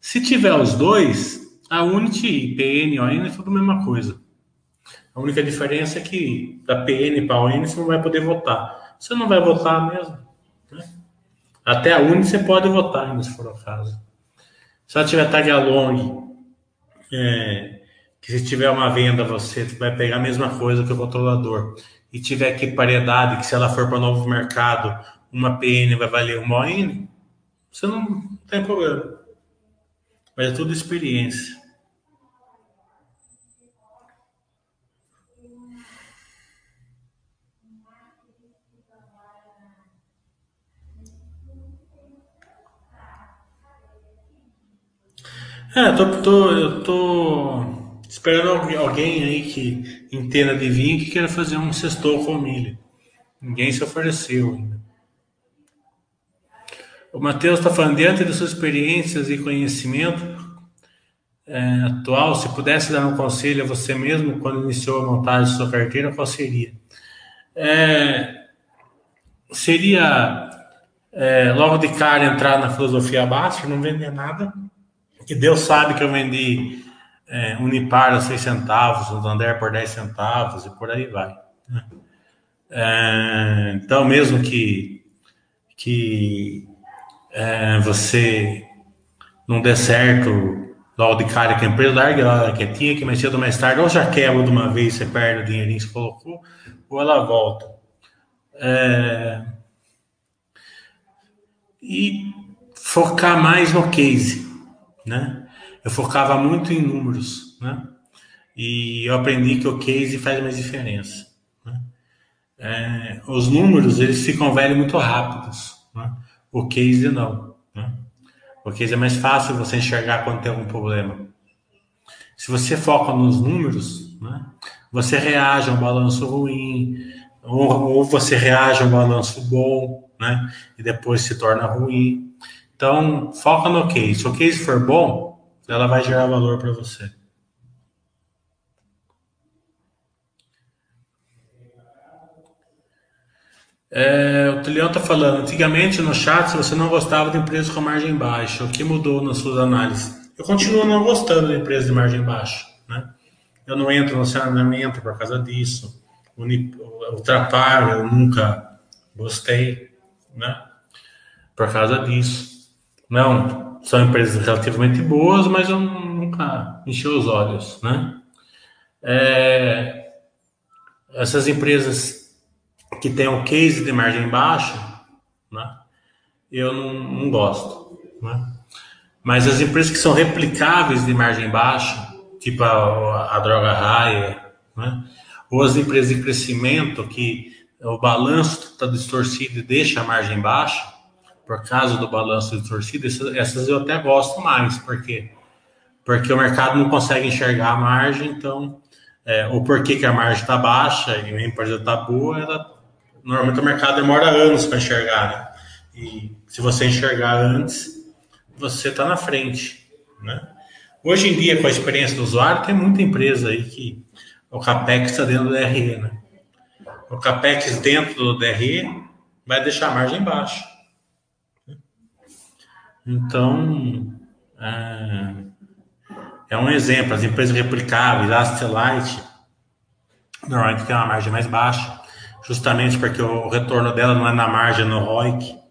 Se tiver os dois, a Unity e PN ON é tudo a mesma coisa. A única diferença é que da PN para a ON você não vai poder votar. Você não vai votar mesmo. Né? Até a Uni você pode votar se for o caso. Se ela tiver tag along, é, que se tiver uma venda, você vai pegar a mesma coisa que o controlador. E tiver aqui paridade, que se ela for para novo mercado, uma PN vai valer uma ON, você não tem problema. Mas é tudo experiência. É, tô, tô, eu tô esperando alguém aí que entenda de vinho que queira fazer um sextou com milho. Ninguém se ofereceu ainda. O Matheus está falando, diante de suas experiências e conhecimento é, atual, se pudesse dar um conselho a você mesmo quando iniciou a montagem de sua carteira, qual seria? É, seria é, logo de cara entrar na filosofia básica, não vender nada que Deus sabe que eu vendi é, Unipar a 6 centavos, Santander por 10 centavos e por aí vai. Né? É, então, mesmo que, que é, você não dê certo logo de cara que a empresa larga ela quietinha, que mais cedo mais tarde, ou já quebra de uma vez, você perde o dinheirinho que você colocou, ou ela volta. É, e focar mais no case né? Eu focava muito em números, né? E eu aprendi que o case faz mais diferença. Né? É, os números eles ficam velhos muito rápidos, né? O case não. Né? O case é mais fácil você enxergar quando tem algum problema. Se você foca nos números, né? Você reage a um balanço ruim, ou, ou você reage a um balanço bom, né? E depois se torna ruim. Então, foca no case. Se o case for bom, ela vai gerar valor para você. É, o Tulião está falando, antigamente no chat você não gostava de empresas com margem baixa. O que mudou nas suas análises? Eu continuo não gostando de empresas de margem baixa. Né? Eu não entro no saneamento por causa disso. O, o Trapar eu nunca gostei né? por causa disso. Não, são empresas relativamente boas, mas eu nunca enchi os olhos, né? É, essas empresas que têm um case de margem baixa, né? Eu não, não gosto, né? Mas as empresas que são replicáveis de margem baixa, tipo a, a droga raia, né? Ou as empresas de crescimento que o balanço está distorcido e deixa a margem baixa, por causa do balanço de torcida, essas eu até gosto mais, porque porque o mercado não consegue enxergar a margem, então, é, ou por que a margem está baixa e a empresa está boa, ela, normalmente o mercado demora anos para enxergar, né? E se você enxergar antes, você está na frente, né? Hoje em dia, com a experiência do usuário, tem muita empresa aí que o CAPEX está dentro do DRE, né? O CAPEX dentro do DRE vai deixar a margem baixa. Então, é, é um exemplo. As empresas replicáveis, a Astelite, normalmente tem uma margem mais baixa, justamente porque o retorno dela não é na margem, no ROIC.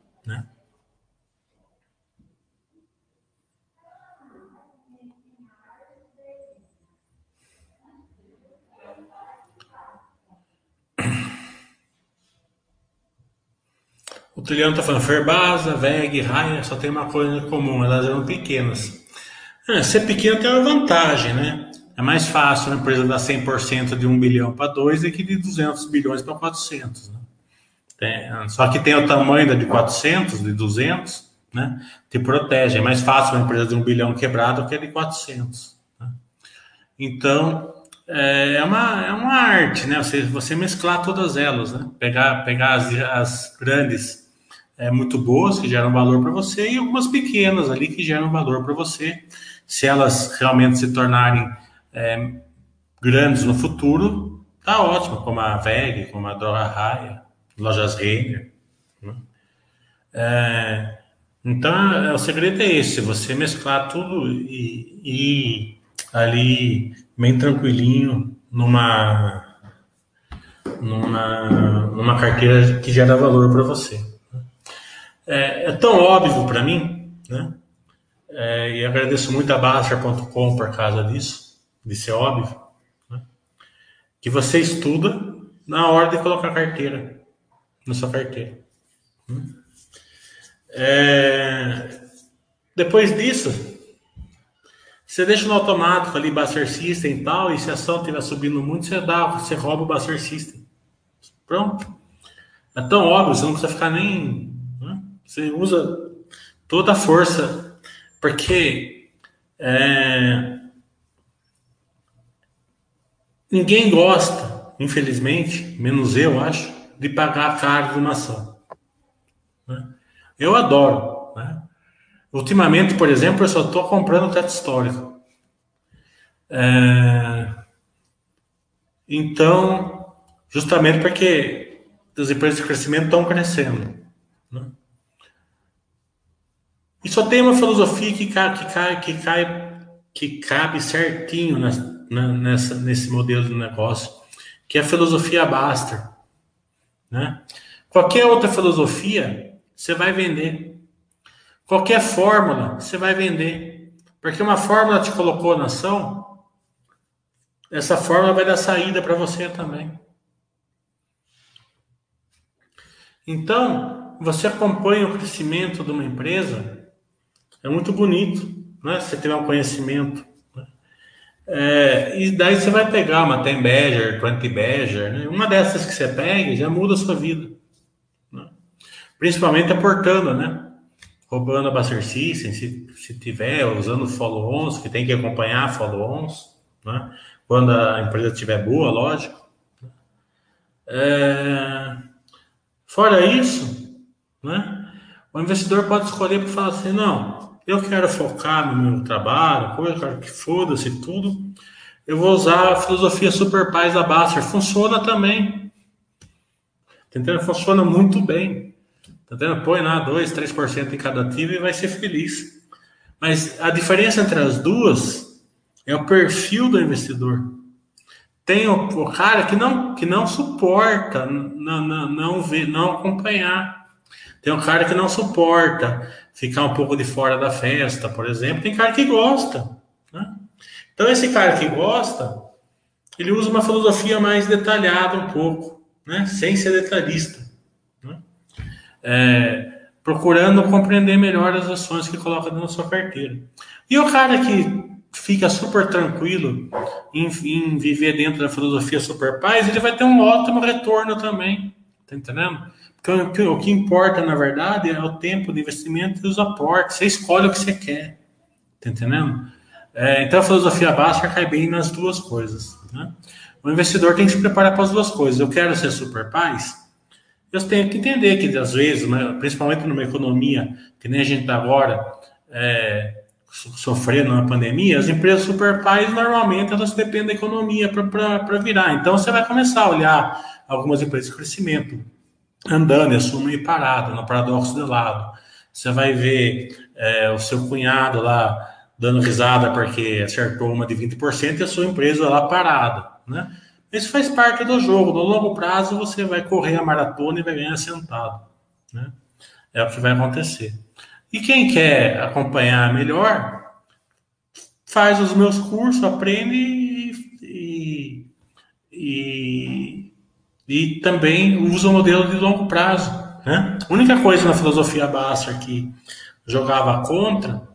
Trilhão está falando Ferbasa, VEG, Raia, só tem uma coisa em comum, elas eram pequenas. É, ser pequeno tem uma vantagem, né? É mais fácil uma empresa dar 100% de 1 bilhão para 2 do que de 200 bilhões para 400. Né? Tem, só que tem o tamanho da de 400, de 200, né? Te protege. É mais fácil uma empresa de 1 bilhão quebrada do que a de 400. Né? Então, é, é uma, é uma arte, né? Você, você mesclar todas elas, né? Pegar, pegar as, as grandes é, muito boas, que geram valor para você, e algumas pequenas ali que geram valor para você. Se elas realmente se tornarem é, grandes no futuro, tá ótimo, como a VEG, como a Dora Raia, Lojas Renner. Né? É, então, é, o segredo é esse, você mesclar tudo e, e ali bem tranquilinho numa numa, numa carteira que gera valor para você. É, é, tão óbvio para mim, né? É, e agradeço muito a Baster.com por causa disso, de ser óbvio, né? que você estuda na hora de colocar carteira na sua carteira. É, depois disso, você deixa no automático ali Buster System e tal, e se a ação estiver subindo muito, você dá, você rouba o Buster System. Pronto. É tão óbvio, você não precisa ficar nem. Você usa toda a força, porque é, ninguém gosta, infelizmente, menos eu acho, de pagar caro de uma ação. Né? Eu adoro. Né? Ultimamente, por exemplo, eu só estou comprando teto histórico. É... Então, justamente porque as empresas de crescimento estão crescendo. Né? E só tem uma filosofia que, cai, que, cai, que, cai, que cabe certinho nessa, nessa, nesse modelo de negócio, que é a filosofia Baster. Né? Qualquer outra filosofia, você vai vender. Qualquer fórmula, você vai vender. Porque uma fórmula te colocou na ação, essa fórmula vai dar saída para você também. Então, você acompanha o crescimento de uma empresa, é muito bonito, né? Você tiver um conhecimento é, e daí você vai pegar uma 10 Badger, 20 Badger, né? uma dessas que você pega já muda a sua vida. Né? Principalmente aportando, né? Roubando a Buster System, se, se tiver, usando follow-ons, que tem que acompanhar follow-ons, né? Quando a empresa estiver boa, lógico. É... Fora isso, né? O investidor pode escolher para falar assim, não, eu quero focar no meu trabalho, eu quero que foda-se tudo, eu vou usar a filosofia Super Paz da Baster. Funciona também. Tá entendendo? Funciona muito bem. Tá entendendo? Põe lá 2, 3% em cada ativo e vai ser feliz. Mas a diferença entre as duas é o perfil do investidor. Tem o, o cara que não, que não suporta não, não, não, ver, não acompanhar. Tem um cara que não suporta ficar um pouco de fora da festa, por exemplo. Tem cara que gosta. Né? Então, esse cara que gosta, ele usa uma filosofia mais detalhada um pouco, né? sem ser detalhista. Né? É, procurando compreender melhor as ações que coloca na sua carteira. E o cara que fica super tranquilo em, em, viver dentro da filosofia super paz, ele vai ter um ótimo retorno também. Tá entendendo? O que importa, na verdade, é o tempo de investimento e os aportes. Você escolhe o que você quer. Tá entendendo? É, então, a filosofia básica cai bem nas duas coisas. Né? O investidor tem que se preparar para as duas coisas. Eu quero ser super paz. Eu tenho que entender que, às vezes, né, principalmente numa economia que nem a gente está agora, é, sofrendo uma pandemia, as empresas super pais normalmente elas dependem da economia para virar. Então, você vai começar a olhar algumas empresas de crescimento andando, a sua mãe parada, no paradoxo de lado. Você vai ver é, o seu cunhado lá dando risada porque acertou uma de 20% e a sua empresa lá parada, né? Isso faz parte do jogo. No longo prazo, você vai correr a maratona e vai ganhar sentado, né? É o que vai acontecer. E quem quer acompanhar melhor, faz os meus cursos, aprende e, e, e e também usa o modelo de longo prazo. Né? A única coisa na filosofia Basser que jogava contra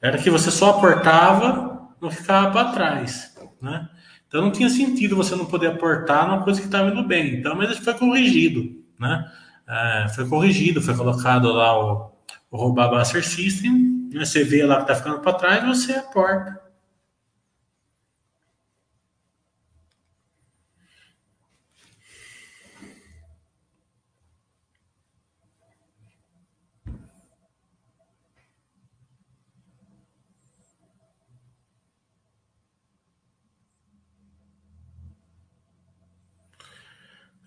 era que você só aportava, não ficava para trás. Né? Então não tinha sentido você não poder aportar numa coisa que estava indo bem. Então, mas isso foi corrigido. Né? É, foi corrigido, foi colocado lá o, o roubar Basser System. Né? Você vê lá que está ficando para trás, você aporta.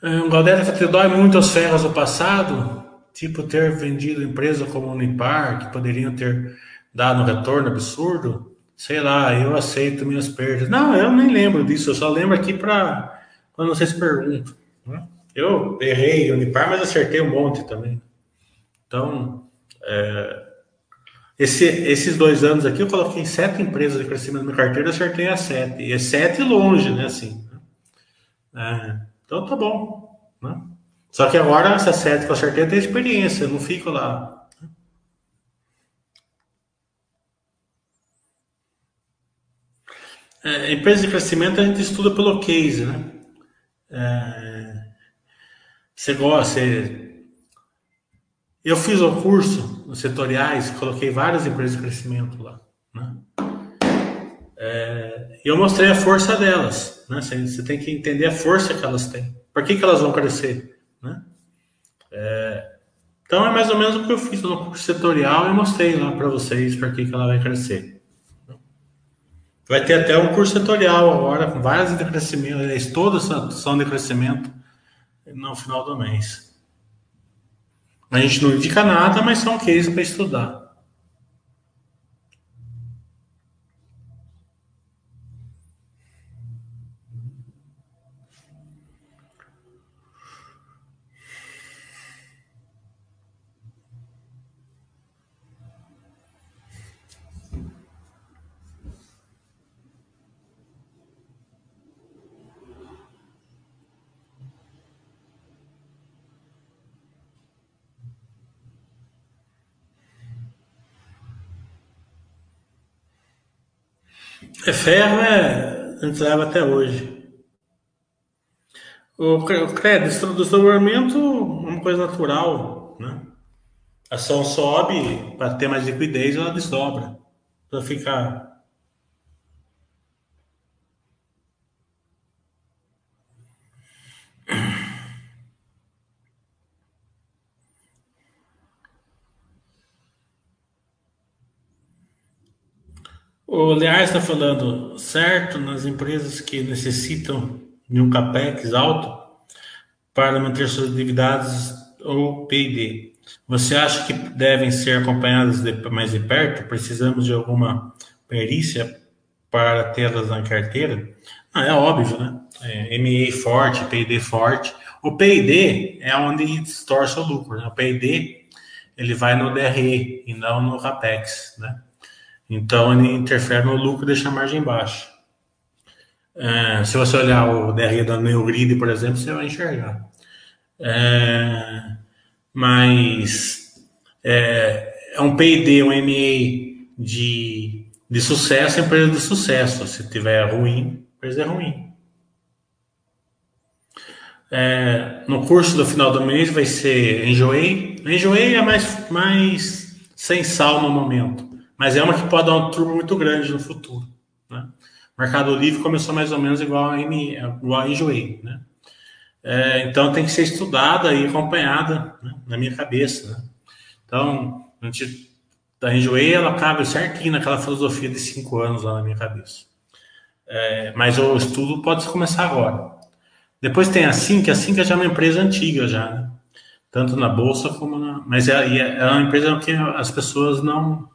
Um, Galdério, te dói muito as ferras do passado? Tipo, ter vendido empresa como Unipar, que poderiam ter dado um retorno absurdo? Sei lá, eu aceito minhas perdas. Não, eu nem lembro disso, eu só lembro aqui para quando vocês perguntam. Né? Eu errei Unipar, mas acertei um monte também. Então, É, esse, esses dois anos aqui eu coloquei sete empresas de crescimento na minha carteira, acertei as sete. E é sete longe, né? Assim. É, então tá bom. Né? Só que agora que eu acertei eu tenho experiência, eu não fico lá. É, empresa de crescimento a gente estuda pelo case, né? É, você gosta, você eu fiz o curso nos setoriais, coloquei várias empresas de crescimento lá. Né? É, eu mostrei a força delas. Né? Você, você, tem que entender a força que elas têm. Por que, que elas vão crescer? Né? É, então é mais ou menos o que eu fiz no curso setorial e mostrei lá para vocês por que, que ela vai crescer. Vai ter até um curso setorial agora, com várias de crescimento, todas são de crescimento no final do mês. A gente não indica nada, mas são cases para estudar. É ferro, é, a gente leva até hoje. O crédito do desdobramento é uma coisa natural, né? A ação sobe para ter mais liquidez, ela desdobra. Para ficar O Leais está falando, certo, nas empresas que necessitam de um CAPEX alto para manter suas atividades ou P&D. Você acha que devem ser acompanhadas de, mais de perto? Precisamos de alguma perícia para tê-las na carteira? Ah, é óbvio, né? É, MA forte, P&D forte. O P&D é onde distorce o lucro, né? O P&D ele vai no DRE e não no CAPEX, né? Então ele interfere no lucro e deixa a margem baixa. É, se você olhar o DRE da Neogrid, por exemplo, você vai enxergar. É, mas é, é um PD, um MA de, de sucesso, empresa de sucesso. Se tiver ruim, empresa é ruim. É, no curso do final do mês vai ser Enjoei. Enjoei é mais, mais sem sal no momento mas é uma que pode dar um turbo muito grande no futuro. Né? O Mercado Livre começou mais ou menos igual a, M, igual a Enjoei, né? É, então tem que ser estudada e acompanhada né? na minha cabeça. Né? Então, a gente, da ela cabe certinho naquela filosofia de cinco anos lá na minha cabeça. É, mas o estudo pode começar agora. Depois tem a Sync, a Sync já é uma empresa antiga já, né? tanto na bolsa como na. Mas é, é uma empresa que as pessoas não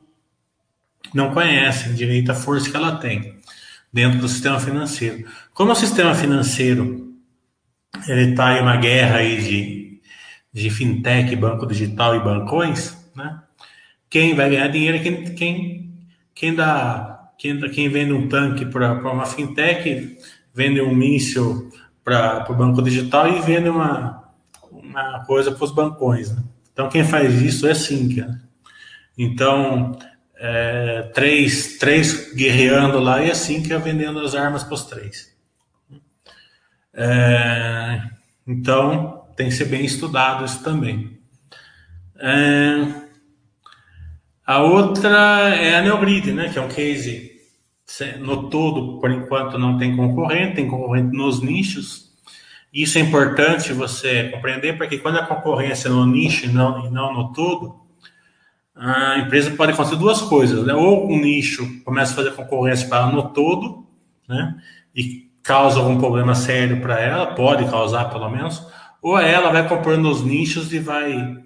não conhecem direito a força que ela tem dentro do sistema financeiro. Como o sistema financeiro ele está em uma guerra aí de, de fintech, banco digital e bancões, né? Quem vai ganhar dinheiro é quem, quem, quem dá quem, quem vende um tanque para uma fintech, vende um míssil para o banco digital e vende uma, uma coisa para os bancões. Né? Então, quem faz isso é Sinqia. Né? Então, é, três, três guerreando lá e assim que ia vendendo as armas para os três. É, então tem que ser bem estudado isso também. É, a outra é a Neogrid, né, que é um case no todo, por enquanto não tem concorrente, tem concorrente nos nichos. Isso é importante você compreender, porque quando a concorrência é no nicho e não, e não no todo, a empresa pode acontecer duas coisas, né? Ou um nicho começa a fazer concorrência para ela no todo, né? E causa algum problema sério para ela, pode causar pelo menos, ou ela vai comprando os nichos e vai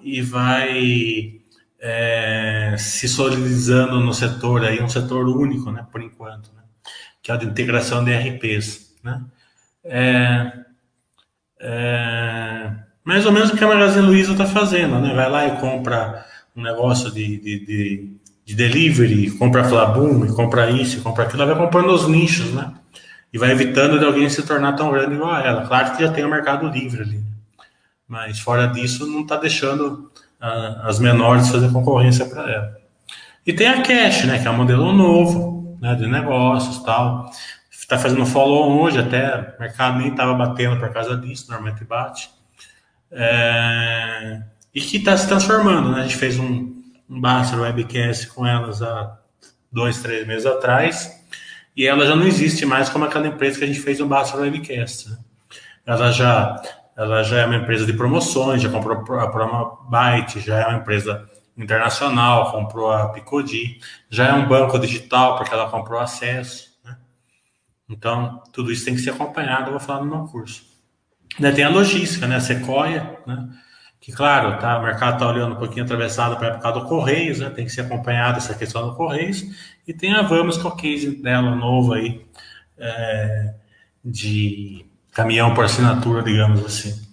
e vai é, se solidizando no setor aí, um setor único, né? Por enquanto, né? Que é a de integração de RPs, né? É, é, mais ou menos o que a Magazine Luiza está fazendo, né? Vai lá e compra um negócio de, de, de, de delivery, compra Flabum, compra isso, compra aquilo, ela vai comprando os nichos, né? E vai evitando de alguém se tornar tão grande igual a ela. Claro que já tem o mercado livre ali, mas fora disso não está deixando uh, as menores fazer concorrência para ela. E tem a Cash, né? Que é um modelo novo, né? De negócios tal. Está fazendo follow hoje, até o mercado nem estava batendo por causa disso, normalmente bate. É, e que está se transformando, né? A gente fez um, um Baster Webcast com elas há dois, três meses atrás, e ela já não existe mais como aquela empresa que a gente fez o Baster Webcast. Né? Ela já, ela já é uma empresa de promoções, já comprou a Promobyte, já é uma empresa internacional, comprou a Picodi, já é um banco digital porque ela comprou acesso. Né? Então, tudo isso tem que ser acompanhado, eu vou falar no meu curso. Né, tem a logística, né? A Sequoia, né? Que, claro, tá, o mercado está olhando um pouquinho atravessado para a época do Correios, né? Tem que ser acompanhada essa questão do Correios. E tem a Vamos, que é o case dela novo aí, é, de caminhão por assinatura, digamos assim.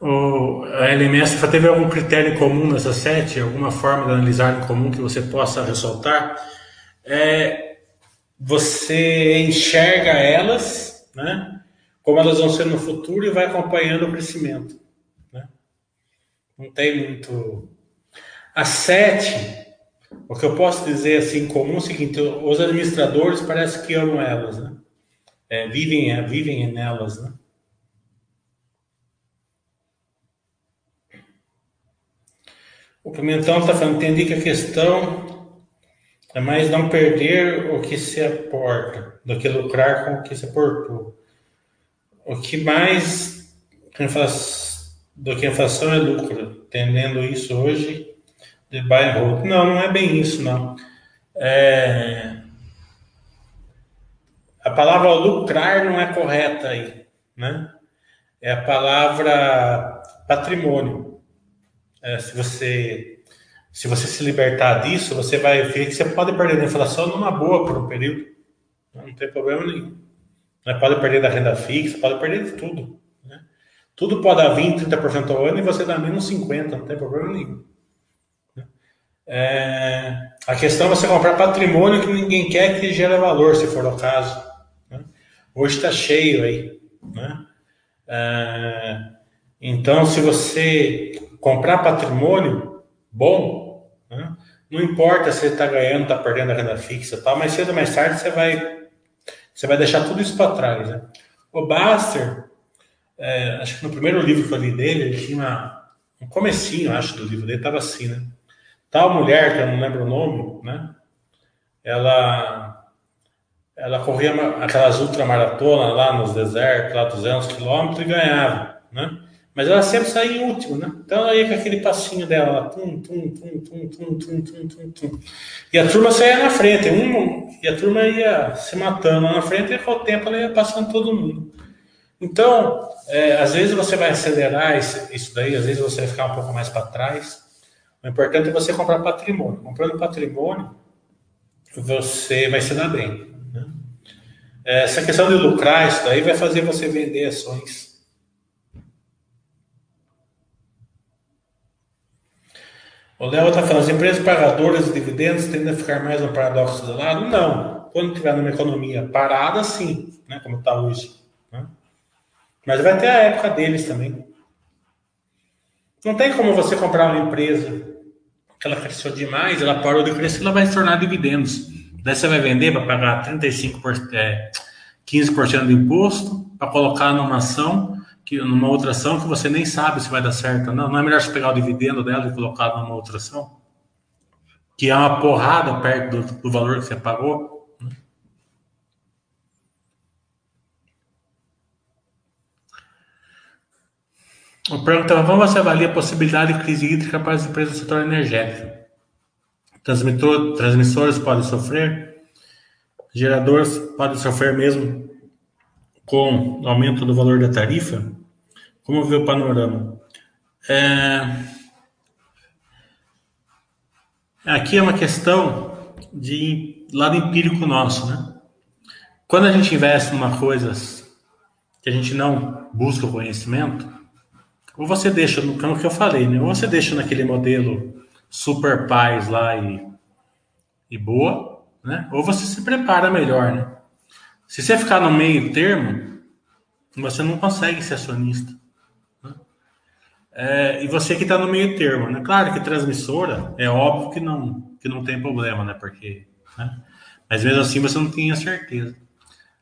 O, a LMS teve algum critério comum nessa sete? Alguma forma de analisar em comum que você possa ressaltar? é, você enxerga elas, né? Como elas vão ser no futuro e vai acompanhando o crescimento. Né? Não tem muito. A sete, o que eu posso dizer assim comum é o seguinte: os administradores parece que amam elas, né? É, vivem, é, vivem nelas, né? O Pimentão está falando, entendi que a questão é mais não perder o que se aporta do que lucrar com o que se aportou. O que mais do que inflação é lucro, entendendo isso hoje de buy and hold. Não, não é bem isso, não. É... A palavra lucrar não é correta aí, né? É a palavra patrimônio. É, se você se você se libertar disso, você vai ver que você pode perder da inflação numa boa por um período. Não tem problema nenhum. Pode perder da renda fixa, pode perder de tudo. Né? Tudo pode dar 20%, 30% ao ano e você dá menos 50%, não tem problema nenhum. Né? É, a questão é você comprar patrimônio que ninguém quer que gere valor, se for o caso. Né? Hoje está cheio aí. Né? É, então, se você comprar patrimônio bom, né? Não importa se você está ganhando, está perdendo a renda fixa, tal, mas cedo ou mais tarde você vai, você vai deixar tudo isso para trás. Né? O Baster, é, acho que no primeiro livro que eu li dele, ele tinha uma, um comecinho, acho, do livro dele, estava assim, né? Tal mulher, que eu não lembro o nome, né? Ela, ela corria aquelas ultramaratonas lá nos desertos, lá 200 quilômetros e ganhava, né? Mas ela sempre saía em último, né? Então ela ia com aquele passinho dela tum, tum, tum, tum, tum, tum, tum, tum, tum. E a turma saía na frente, um, e a turma ia se matando lá na frente, e com o tempo ela ia passando todo mundo. Então, é, às vezes você vai acelerar isso, daí, às vezes você vai ficar um pouco mais para trás. O importante é você comprar patrimônio. Comprando patrimônio, você vai se dar bem. Né? Essa questão de lucrar, isso daí vai fazer você vender ações O Léo está falando, as empresas pagadoras de dividendos tendem a ficar mais no paradoxo do lado? Não. Quando tiver numa economia parada, sim, né, como está hoje. Né? Mas vai ter a época deles também. Não tem como você comprar uma empresa que ela cresceu demais, ela parou de crescer, ela vai se tornar dividendos. Daí você vai vender para pagar 35%, é, 15% de imposto, para colocar numa ação que numa outra ação que você nem sabe se vai dar certo. Não, não é melhor você pegar o dividendo dela e colocar numa outra ação? Que é uma porrada perto do, do valor que você pagou. Né? O pergunta como você avalia a possibilidade de crise hídrica para as empresas do setor energético? Transmitor, transmissores podem sofrer, geradores podem sofrer mesmo com aumento do valor da tarifa? Como vê o panorama? É... Aqui é uma questão de lado empírico nosso, né? Quando a gente investe em uma coisa que a gente não busca o conhecimento, ou você deixa no campo que eu falei, né? Ou você deixa naquele modelo super paz lá e, e boa, né? Ou você se prepara melhor, né? Se você ficar no meio termo, você não consegue ser acionista. Né? É, e você que está no meio termo, né? Claro que transmissora é óbvio que não que não tem problema, né? Porque, né? mas mesmo assim você não tem a certeza.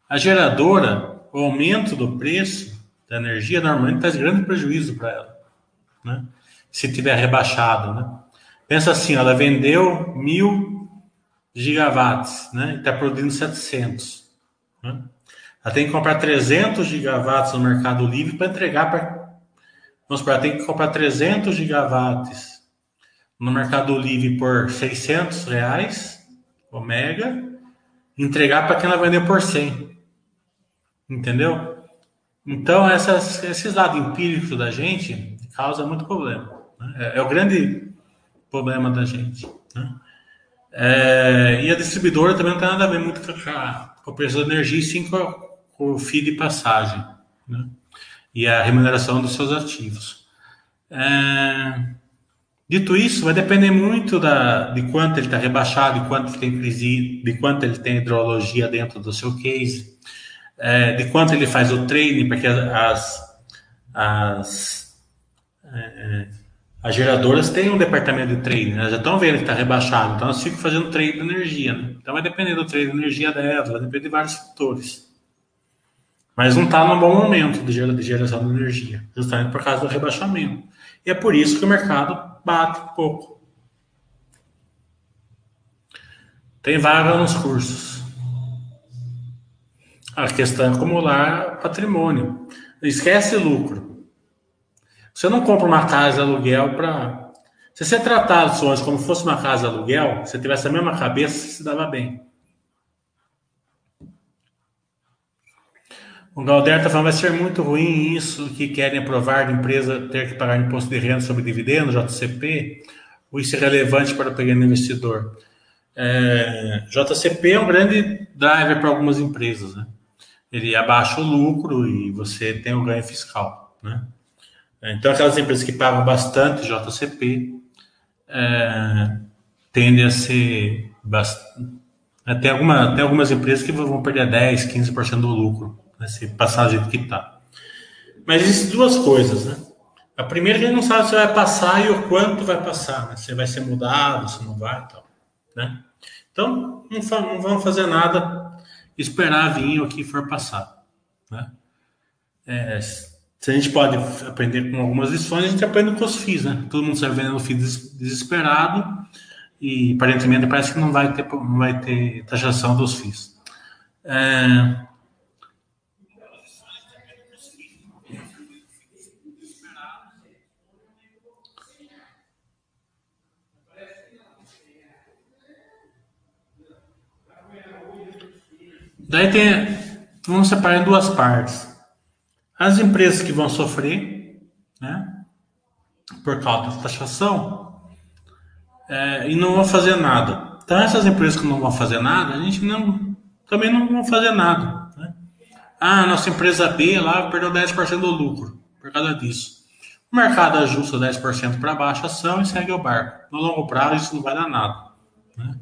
A geradora, o aumento do preço da energia normalmente traz grande prejuízo para ela, né? Se tiver rebaixado, né? Pensa assim, ela vendeu mil gigawatts, né? Está produzindo 700. Né? Ela tem que comprar 300 gigawatts no Mercado Livre para entregar para. Vamos supor, ela tem que comprar 300 gigawatts no Mercado Livre por 600 reais, o mega, entregar para quem ela vendeu por 100. Entendeu? Então, essas, esses dados empíricos da gente causa muito problema. Né? É, é, o grande problema da gente. Né? É, e a distribuidora também não tem nada a ver muito com a, o preço da energia, a, com o FII de passagem né? e a remuneração dos seus ativos. É, dito isso, vai depender muito da, de quanto ele está rebaixado, de quanto ele tem crise, de quanto ele tem hidrologia dentro do seu case é, de quanto ele faz o training, porque as, as, é, é, as geradoras têm um departamento de training, né? já estão vendo que está rebaixado, então elas ficam fazendo trade de energia. Né? Então vai depender do trade de energia delas, vai depender de vários fatores. Mas não está no bom momento de geração de energia, justamente por causa do rebaixamento. E é por isso que o mercado bate um pouco. Tem vaga nos cursos. A questão é acumular patrimônio. Esquece lucro. Você não compra uma casa de aluguel para. Se você tratar os sonhos como se fosse uma casa de aluguel, se tivesse a mesma cabeça, você se dava bem. O Galder está falando, vai ser muito ruim isso que querem aprovar de empresa ter que pagar imposto de renda sobre dividendo, JCP, ou isso é relevante para o pequeno investidor? É, JCP é um grande driver para algumas empresas, né? ele abaixa o lucro e você tem o ganho fiscal, né? Então, aquelas empresas que pagam bastante JCP é, tendem a ser bastante, né? tem, alguma, tem algumas empresas que vão perder 10, 15% do lucro, né? se passar do jeito que está. Mas existem duas coisas, né? A primeira, a gente não sabe se vai passar e o quanto vai passar, né? se vai ser mudado, se não vai, tal, né? Então, não, não vamos fazer nada esperar vir o que for passar. Né? É, se a gente pode aprender com algumas lições, a gente aprende com os FIIs, né? Todo mundo vendo o FII desesperado e aparentemente parece que não vai ter, não vai ter taxação dos FIIs. É, Daí tem, vamos separar em duas partes. As empresas que vão sofrer, né, por causa da taxação, é, e não vão fazer nada. Então, essas empresas que não vão fazer nada, a gente não, também não vão fazer nada. Né? Ah, nossa empresa B lá perdeu 10% do lucro por causa disso. O mercado ajusta 10% para baixo a ação e segue o barco. No longo prazo, isso não vai dar nada. Né?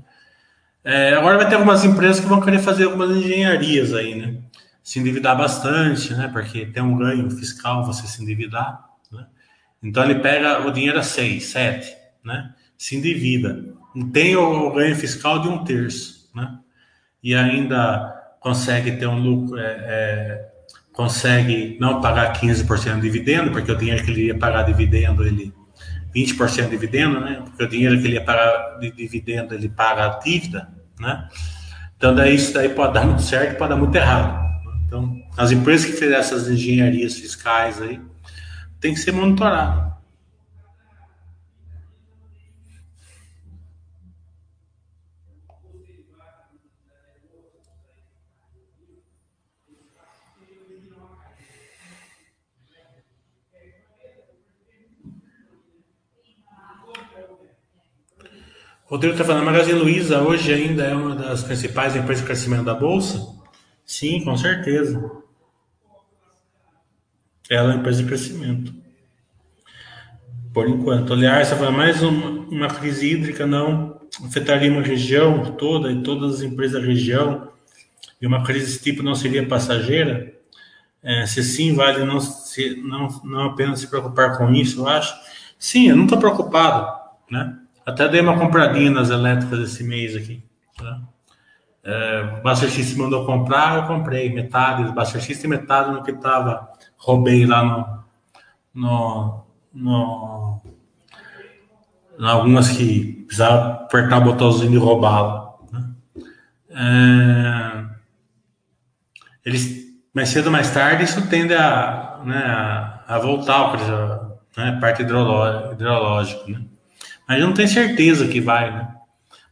É, agora vai ter algumas empresas que vão querer fazer algumas engenharias aí, né? Se endividar bastante, né? Porque tem um ganho fiscal você se endividar, né? Então ele pega o dinheiro a 6, 7, né? Se endivida. Tem o ganho fiscal de um terço, né? E ainda consegue ter um lucro, é, é, consegue não pagar 15% de dividendo, porque o dinheiro que ele ia pagar dividendo, ele 20% de dividendo, né? Porque o dinheiro que ele ia pagar de dividendo, ele paga a dívida, né? Então, daí isso daí pode dar muito certo, pode dar muito errado. Então, as empresas que fizerem essas engenharias fiscais aí, tem que ser monitorado. Rodrigo está falando, a Magazine Luiza hoje ainda é uma das principais empresas de crescimento da Bolsa? Sim, com certeza. ela é uma empresa de crescimento. Por enquanto. Aliás, fala, mais uma, uma crise hídrica não afetaria uma região toda e todas as empresas da região, e uma crise desse tipo não seria passageira? É, se sim, vale não, se, não, não apenas se preocupar com isso, eu acho. Sim, eu não estou preocupado, né? Até dei uma compradinha nas elétricas esse mês aqui. Tá? É, o Buster System mandou comprar, eu comprei metade do Buster System, metade no que estava, roubei lá no, no, no, algumas que precisava apertar o botãozinho e roubá-la. Né? É, eles, mais cedo ou mais tarde, isso tende a, né, a, a voltar, né, parte hidrológica, né? Mas não tem certeza que vai, né?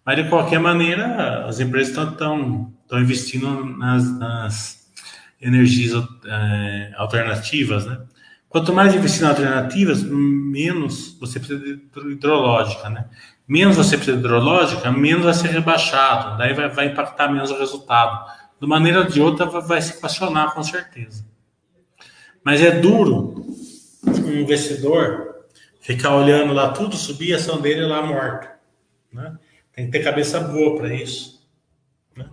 Mas de qualquer maneira, as empresas estão investindo nas, nas energias é, alternativas, né? Quanto mais investir em alternativas, menos você precisa de hidrológica, né? Menos você precisa de hidrológica, menos vai ser rebaixado, daí vai, vai impactar menos o resultado. De maneira ou de outra, vai se equacionar com certeza. Mas é duro um investidor ficar olhando lá tudo subir, a ação dele lá morta, né? Tem que ter cabeça boa para isso. Né?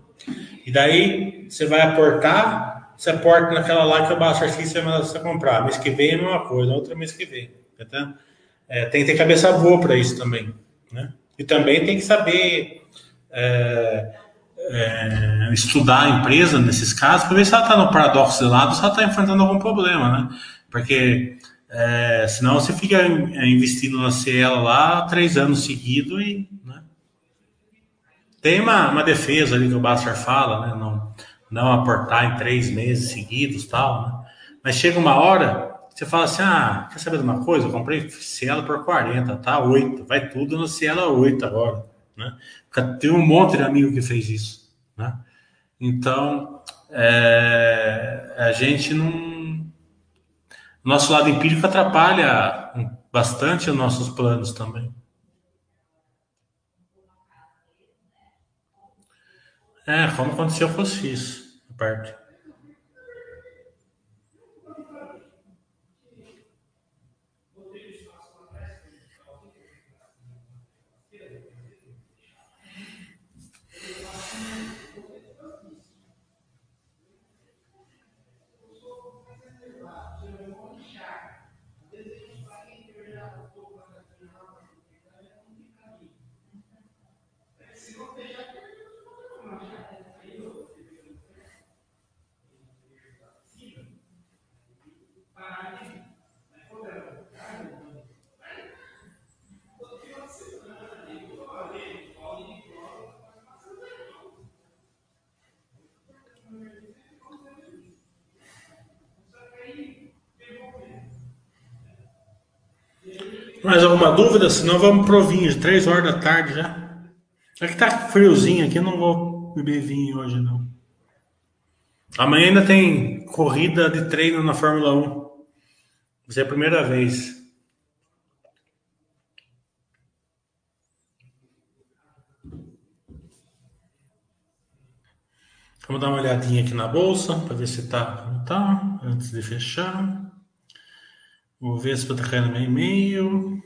E daí você vai aportar, você aporta naquela lá que eu baixo aqui, você vai você comprar. Mês que vem é a mesma coisa, outra mês que vem. Tá? É, tem que ter cabeça boa para isso também. Né? E também tem que saber é, é, estudar a empresa nesses casos para ver se ela está no paradoxo de lado, se ela está enfrentando algum problema, né? Porque é, senão você fica investindo na Cielo lá três anos seguidos e né? Tem uma, uma defesa ali que o Bassar fala, né? Não, não aportar em três meses seguidos tal, né? Mas chega uma hora, você fala assim, ah, quer saber de uma coisa? Eu comprei Cielo por 40, tá? 8, vai tudo no Cielo 8 agora, né? Tem um monte de amigo que fez isso, né? Então, é, a gente não... Nosso lado empírico atrapalha bastante os nossos planos também. É, como se eu fosse isso, a parte. Mais alguma dúvida? Senão vamos pro vinho, três horas da tarde já. É que tá friozinho aqui, não vou beber vinho hoje não. Amanhã ainda tem corrida de treino na Fórmula 1. Vai ser a primeira vez. Vamos dar uma olhadinha aqui na bolsa para ver se tá tá antes de fechar. Ver se está caindo meu e-mail.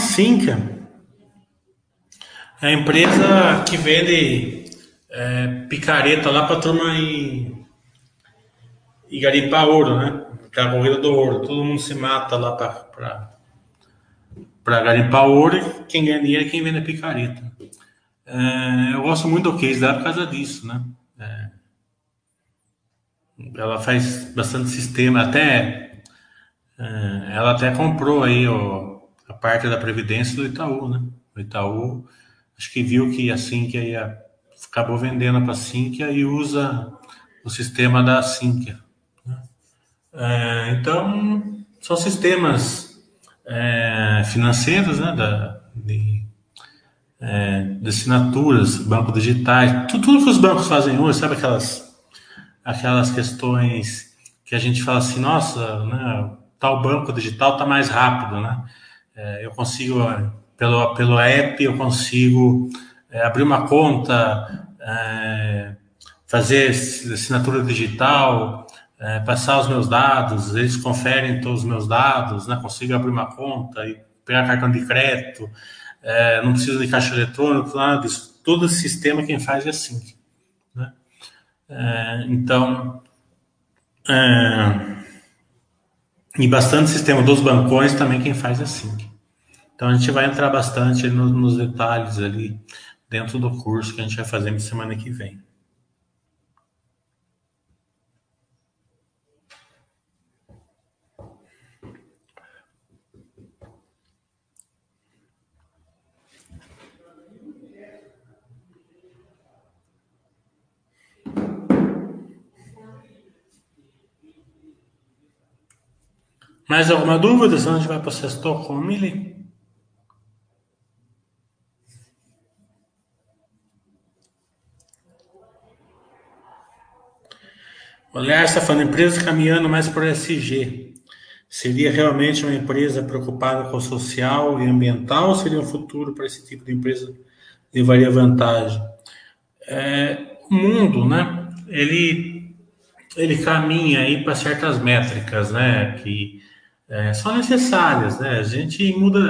Assim, cara. É a empresa que vende é, picareta lá para turma e, e garimpar ouro, né? Que é a corrida do ouro. Todo mundo se mata lá para garimpar ouro e quem ganha dinheiro é quem vende picareta. É, eu gosto muito do case dela por causa disso, né? É, ela faz bastante sistema, até é, ela até comprou aí o, a parte da previdência do Itaú, né? O Itaú acho que viu que a Sinqia ia, acabou vendendo para a Sinqia e usa o sistema da Sinqia. Né? É, então, são sistemas é, financeiros, né, da, de, é, de assinaturas, banco digitais, tudo, tudo, que os bancos fazem hoje, sabe aquelas, aquelas questões que a gente fala assim, nossa, né, tal banco digital está mais rápido, né? É, eu consigo, pelo, pelo app, eu consigo é, abrir uma conta, é, fazer assinatura digital, é, passar os meus dados, eles conferem todos os meus dados, né? consigo abrir uma conta e pegar cartão de crédito, é, não preciso de caixa eletrônico, nada disso. Todo sistema quem faz é assim. Né? É, então, é, e bastante sistema dos bancões também quem faz é assim. Então a gente vai entrar bastante nos, nos detalhes ali dentro do curso que a gente vai fazer na semana que vem. Mais alguma dúvida? Senão a gente vai para o sexto com o Mili. O Aliás, está falando, empresa caminhando mais para o SG. Seria realmente uma empresa preocupada com o social e ambiental ou seria um futuro para esse tipo de empresa levaria vantagem? É, o mundo, né? Ele, ele caminha aí para certas métricas, né? Que é, são necessárias, né? A gente muda,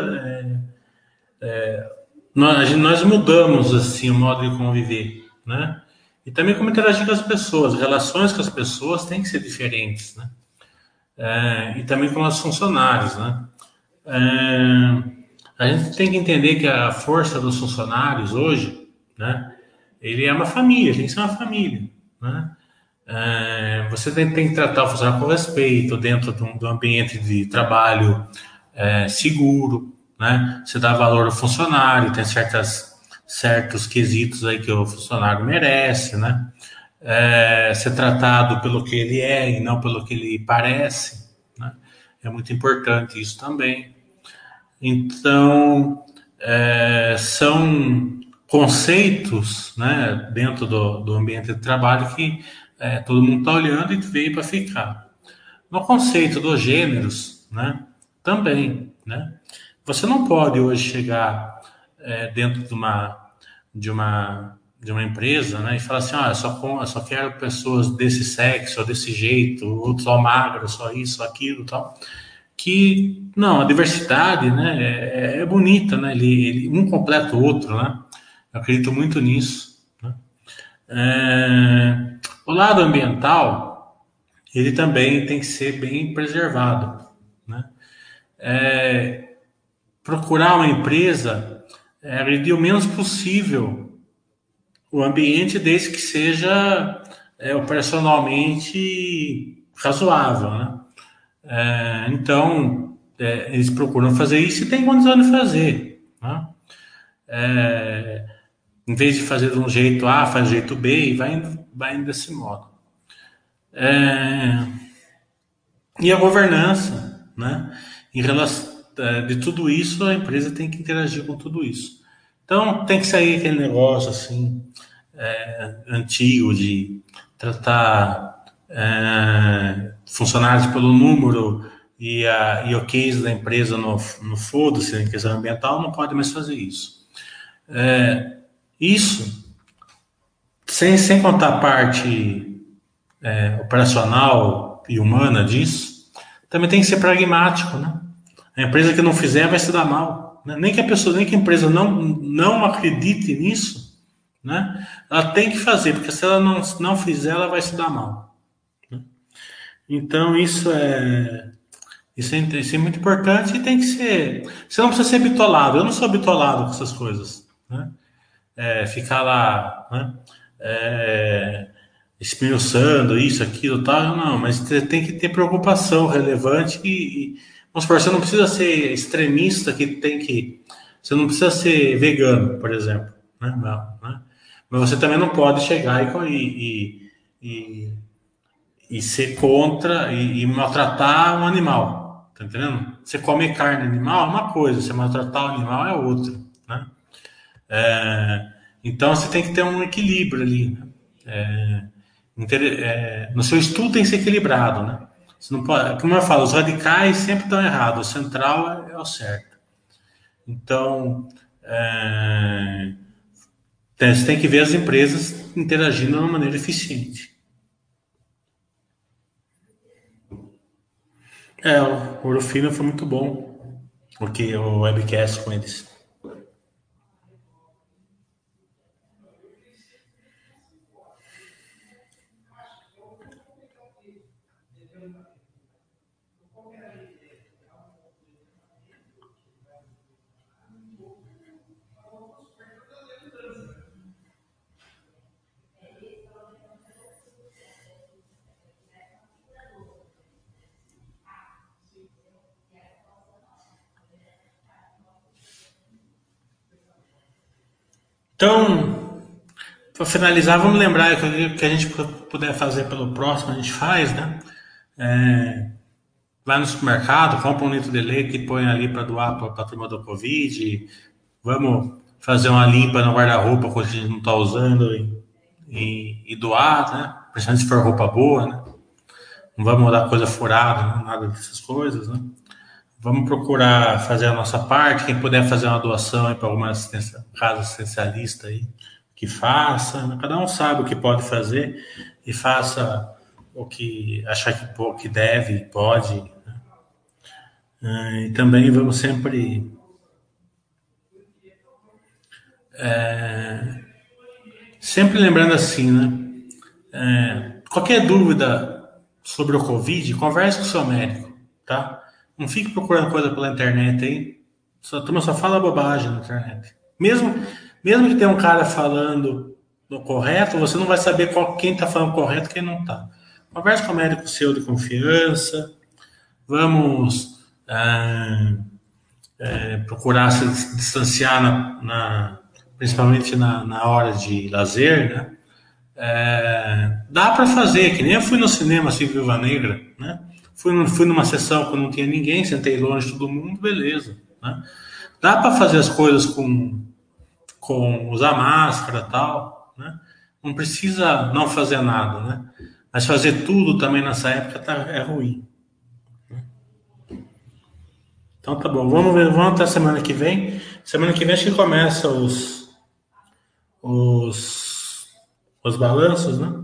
é, é, nós, nós, mudamos assim o modo de conviver, né? E também como interagir com as pessoas, relações com as pessoas têm que ser diferentes, né? É, e também com os funcionários, né? É, a gente tem que entender que a força dos funcionários hoje, né? Ele é uma família, tem que ser uma família, né? É, você tem, tem, que tratar o funcionário com respeito, dentro de um, de um ambiente de trabalho é, seguro, né? Você dá valor ao funcionário, tem certas, certos quesitos aí que o funcionário merece, né? É, ser tratado pelo que ele é e não pelo que ele parece, né? É muito importante isso também. Então, é, são conceitos, né, dentro do, do ambiente de trabalho que é, todo mundo está olhando e veio para ficar. No conceito dos gêneros, né, também, né, você não pode hoje chegar é, dentro de uma, de uma de uma empresa, né, e falar assim, ah, eu só, eu só quero pessoas desse sexo, ou desse jeito, ou só magro, só isso, aquilo, tal. Que não, a diversidade, né, é, é bonita, né, ele, ele, um completa o outro, né. Eu acredito muito nisso. Né? É, o lado ambiental, ele também tem que ser bem preservado. Né? É, procurar uma empresa agredir o menos possível o ambiente, desde que seja é, operacionalmente razoável. Né? É, então, é, eles procuram fazer isso e tem condição de fazer. Né? É, em vez de fazer de um jeito A, faz jeito B e vai indo, vai indo desse modo. É... E a governança, né? Em relação é, de tudo isso, a empresa tem que interagir com tudo isso. Então, tem que sair aquele negócio assim é, antigo de tratar é, funcionários pelo número e, a, e o case da empresa no, no foda-se, em questão ambiental, não pode mais fazer isso. É, isso, sem, sem contar a parte é, operacional e humana disso, também tem que ser pragmático, né? A empresa que não fizer vai se dar mal. Né? Nem que a pessoa, nem que a empresa não, não acredite nisso, né? Ela tem que fazer, porque se ela não, não fizer, ela vai se dar mal. Né? Então, isso é, isso é, isso é muito importante e tem que ser. Você não precisa ser bitolado. Eu não sou bitolado com essas coisas. Né? é, ficar lá, né? É, isso, aquilo, tal, não, mas tem que ter preocupação relevante e vamos supor, você não precisa ser extremista que tem que, você não precisa ser vegano, por exemplo, Né? né? Mas você também não pode chegar e, e, e, e ser contra e, e, maltratar um animal. Tá entendendo? Você comer carne animal é uma coisa, você maltratar o animal é outra. Né? É, então você tem que ter um equilíbrio ali. Né? É, é, no seu estudo tem que ser equilibrado, né? Você não pode, como eu falo, os radicais sempre estão errados, o central é, é o certo. Então, é, você tem que ver as empresas interagindo de uma maneira eficiente. É, o Orofino foi muito bom, porque o webcast com eles. Então, para finalizar, vamos lembrar que, que a gente puder fazer pelo próximo, a gente faz, né? É, vai no supermercado, compra um litro de leite e põe ali para doar para a turma do Covid. Vamos fazer uma limpa no guarda-roupa que a gente não está usando e, e, e, doar, né? Principalmente se for roupa boa, né? Não vamos dar coisa furada, né? nada dessas coisas, né? Vamos procurar fazer a nossa parte. Quem puder fazer uma doação para alguma assistência, casa assistencialista aí, que faça. Né? Cada um sabe o que pode fazer e faça o que achar que, que deve, pode. Né? Ah, e também vamos sempre é, sempre lembrando assim, né? É, qualquer dúvida sobre o Covid, converse com o seu médico, tá? Não fique procurando coisa pela internet aí. A turma só fala bobagem na internet. Mesmo, mesmo que tenha um cara falando no correto, você não vai saber qual, quem está falando correto e quem não está. Converse com o médico seu de confiança. Vamos é, é, procurar se distanciar, na, na principalmente na, na, hora de lazer, né? É, dá para fazer, que nem eu fui no cinema assim, Viva Negra, né? Fui, fui numa sessão que não tinha ninguém, sentei longe de todo mundo, beleza. Né? Dá para fazer as coisas com, com usar máscara tal, né? Não precisa não fazer nada, né? Mas fazer tudo também nessa época tá, é ruim. Então tá bom, vamos ver, vamos até semana que vem. Semana que vem acho que começa os os, os balanços, né?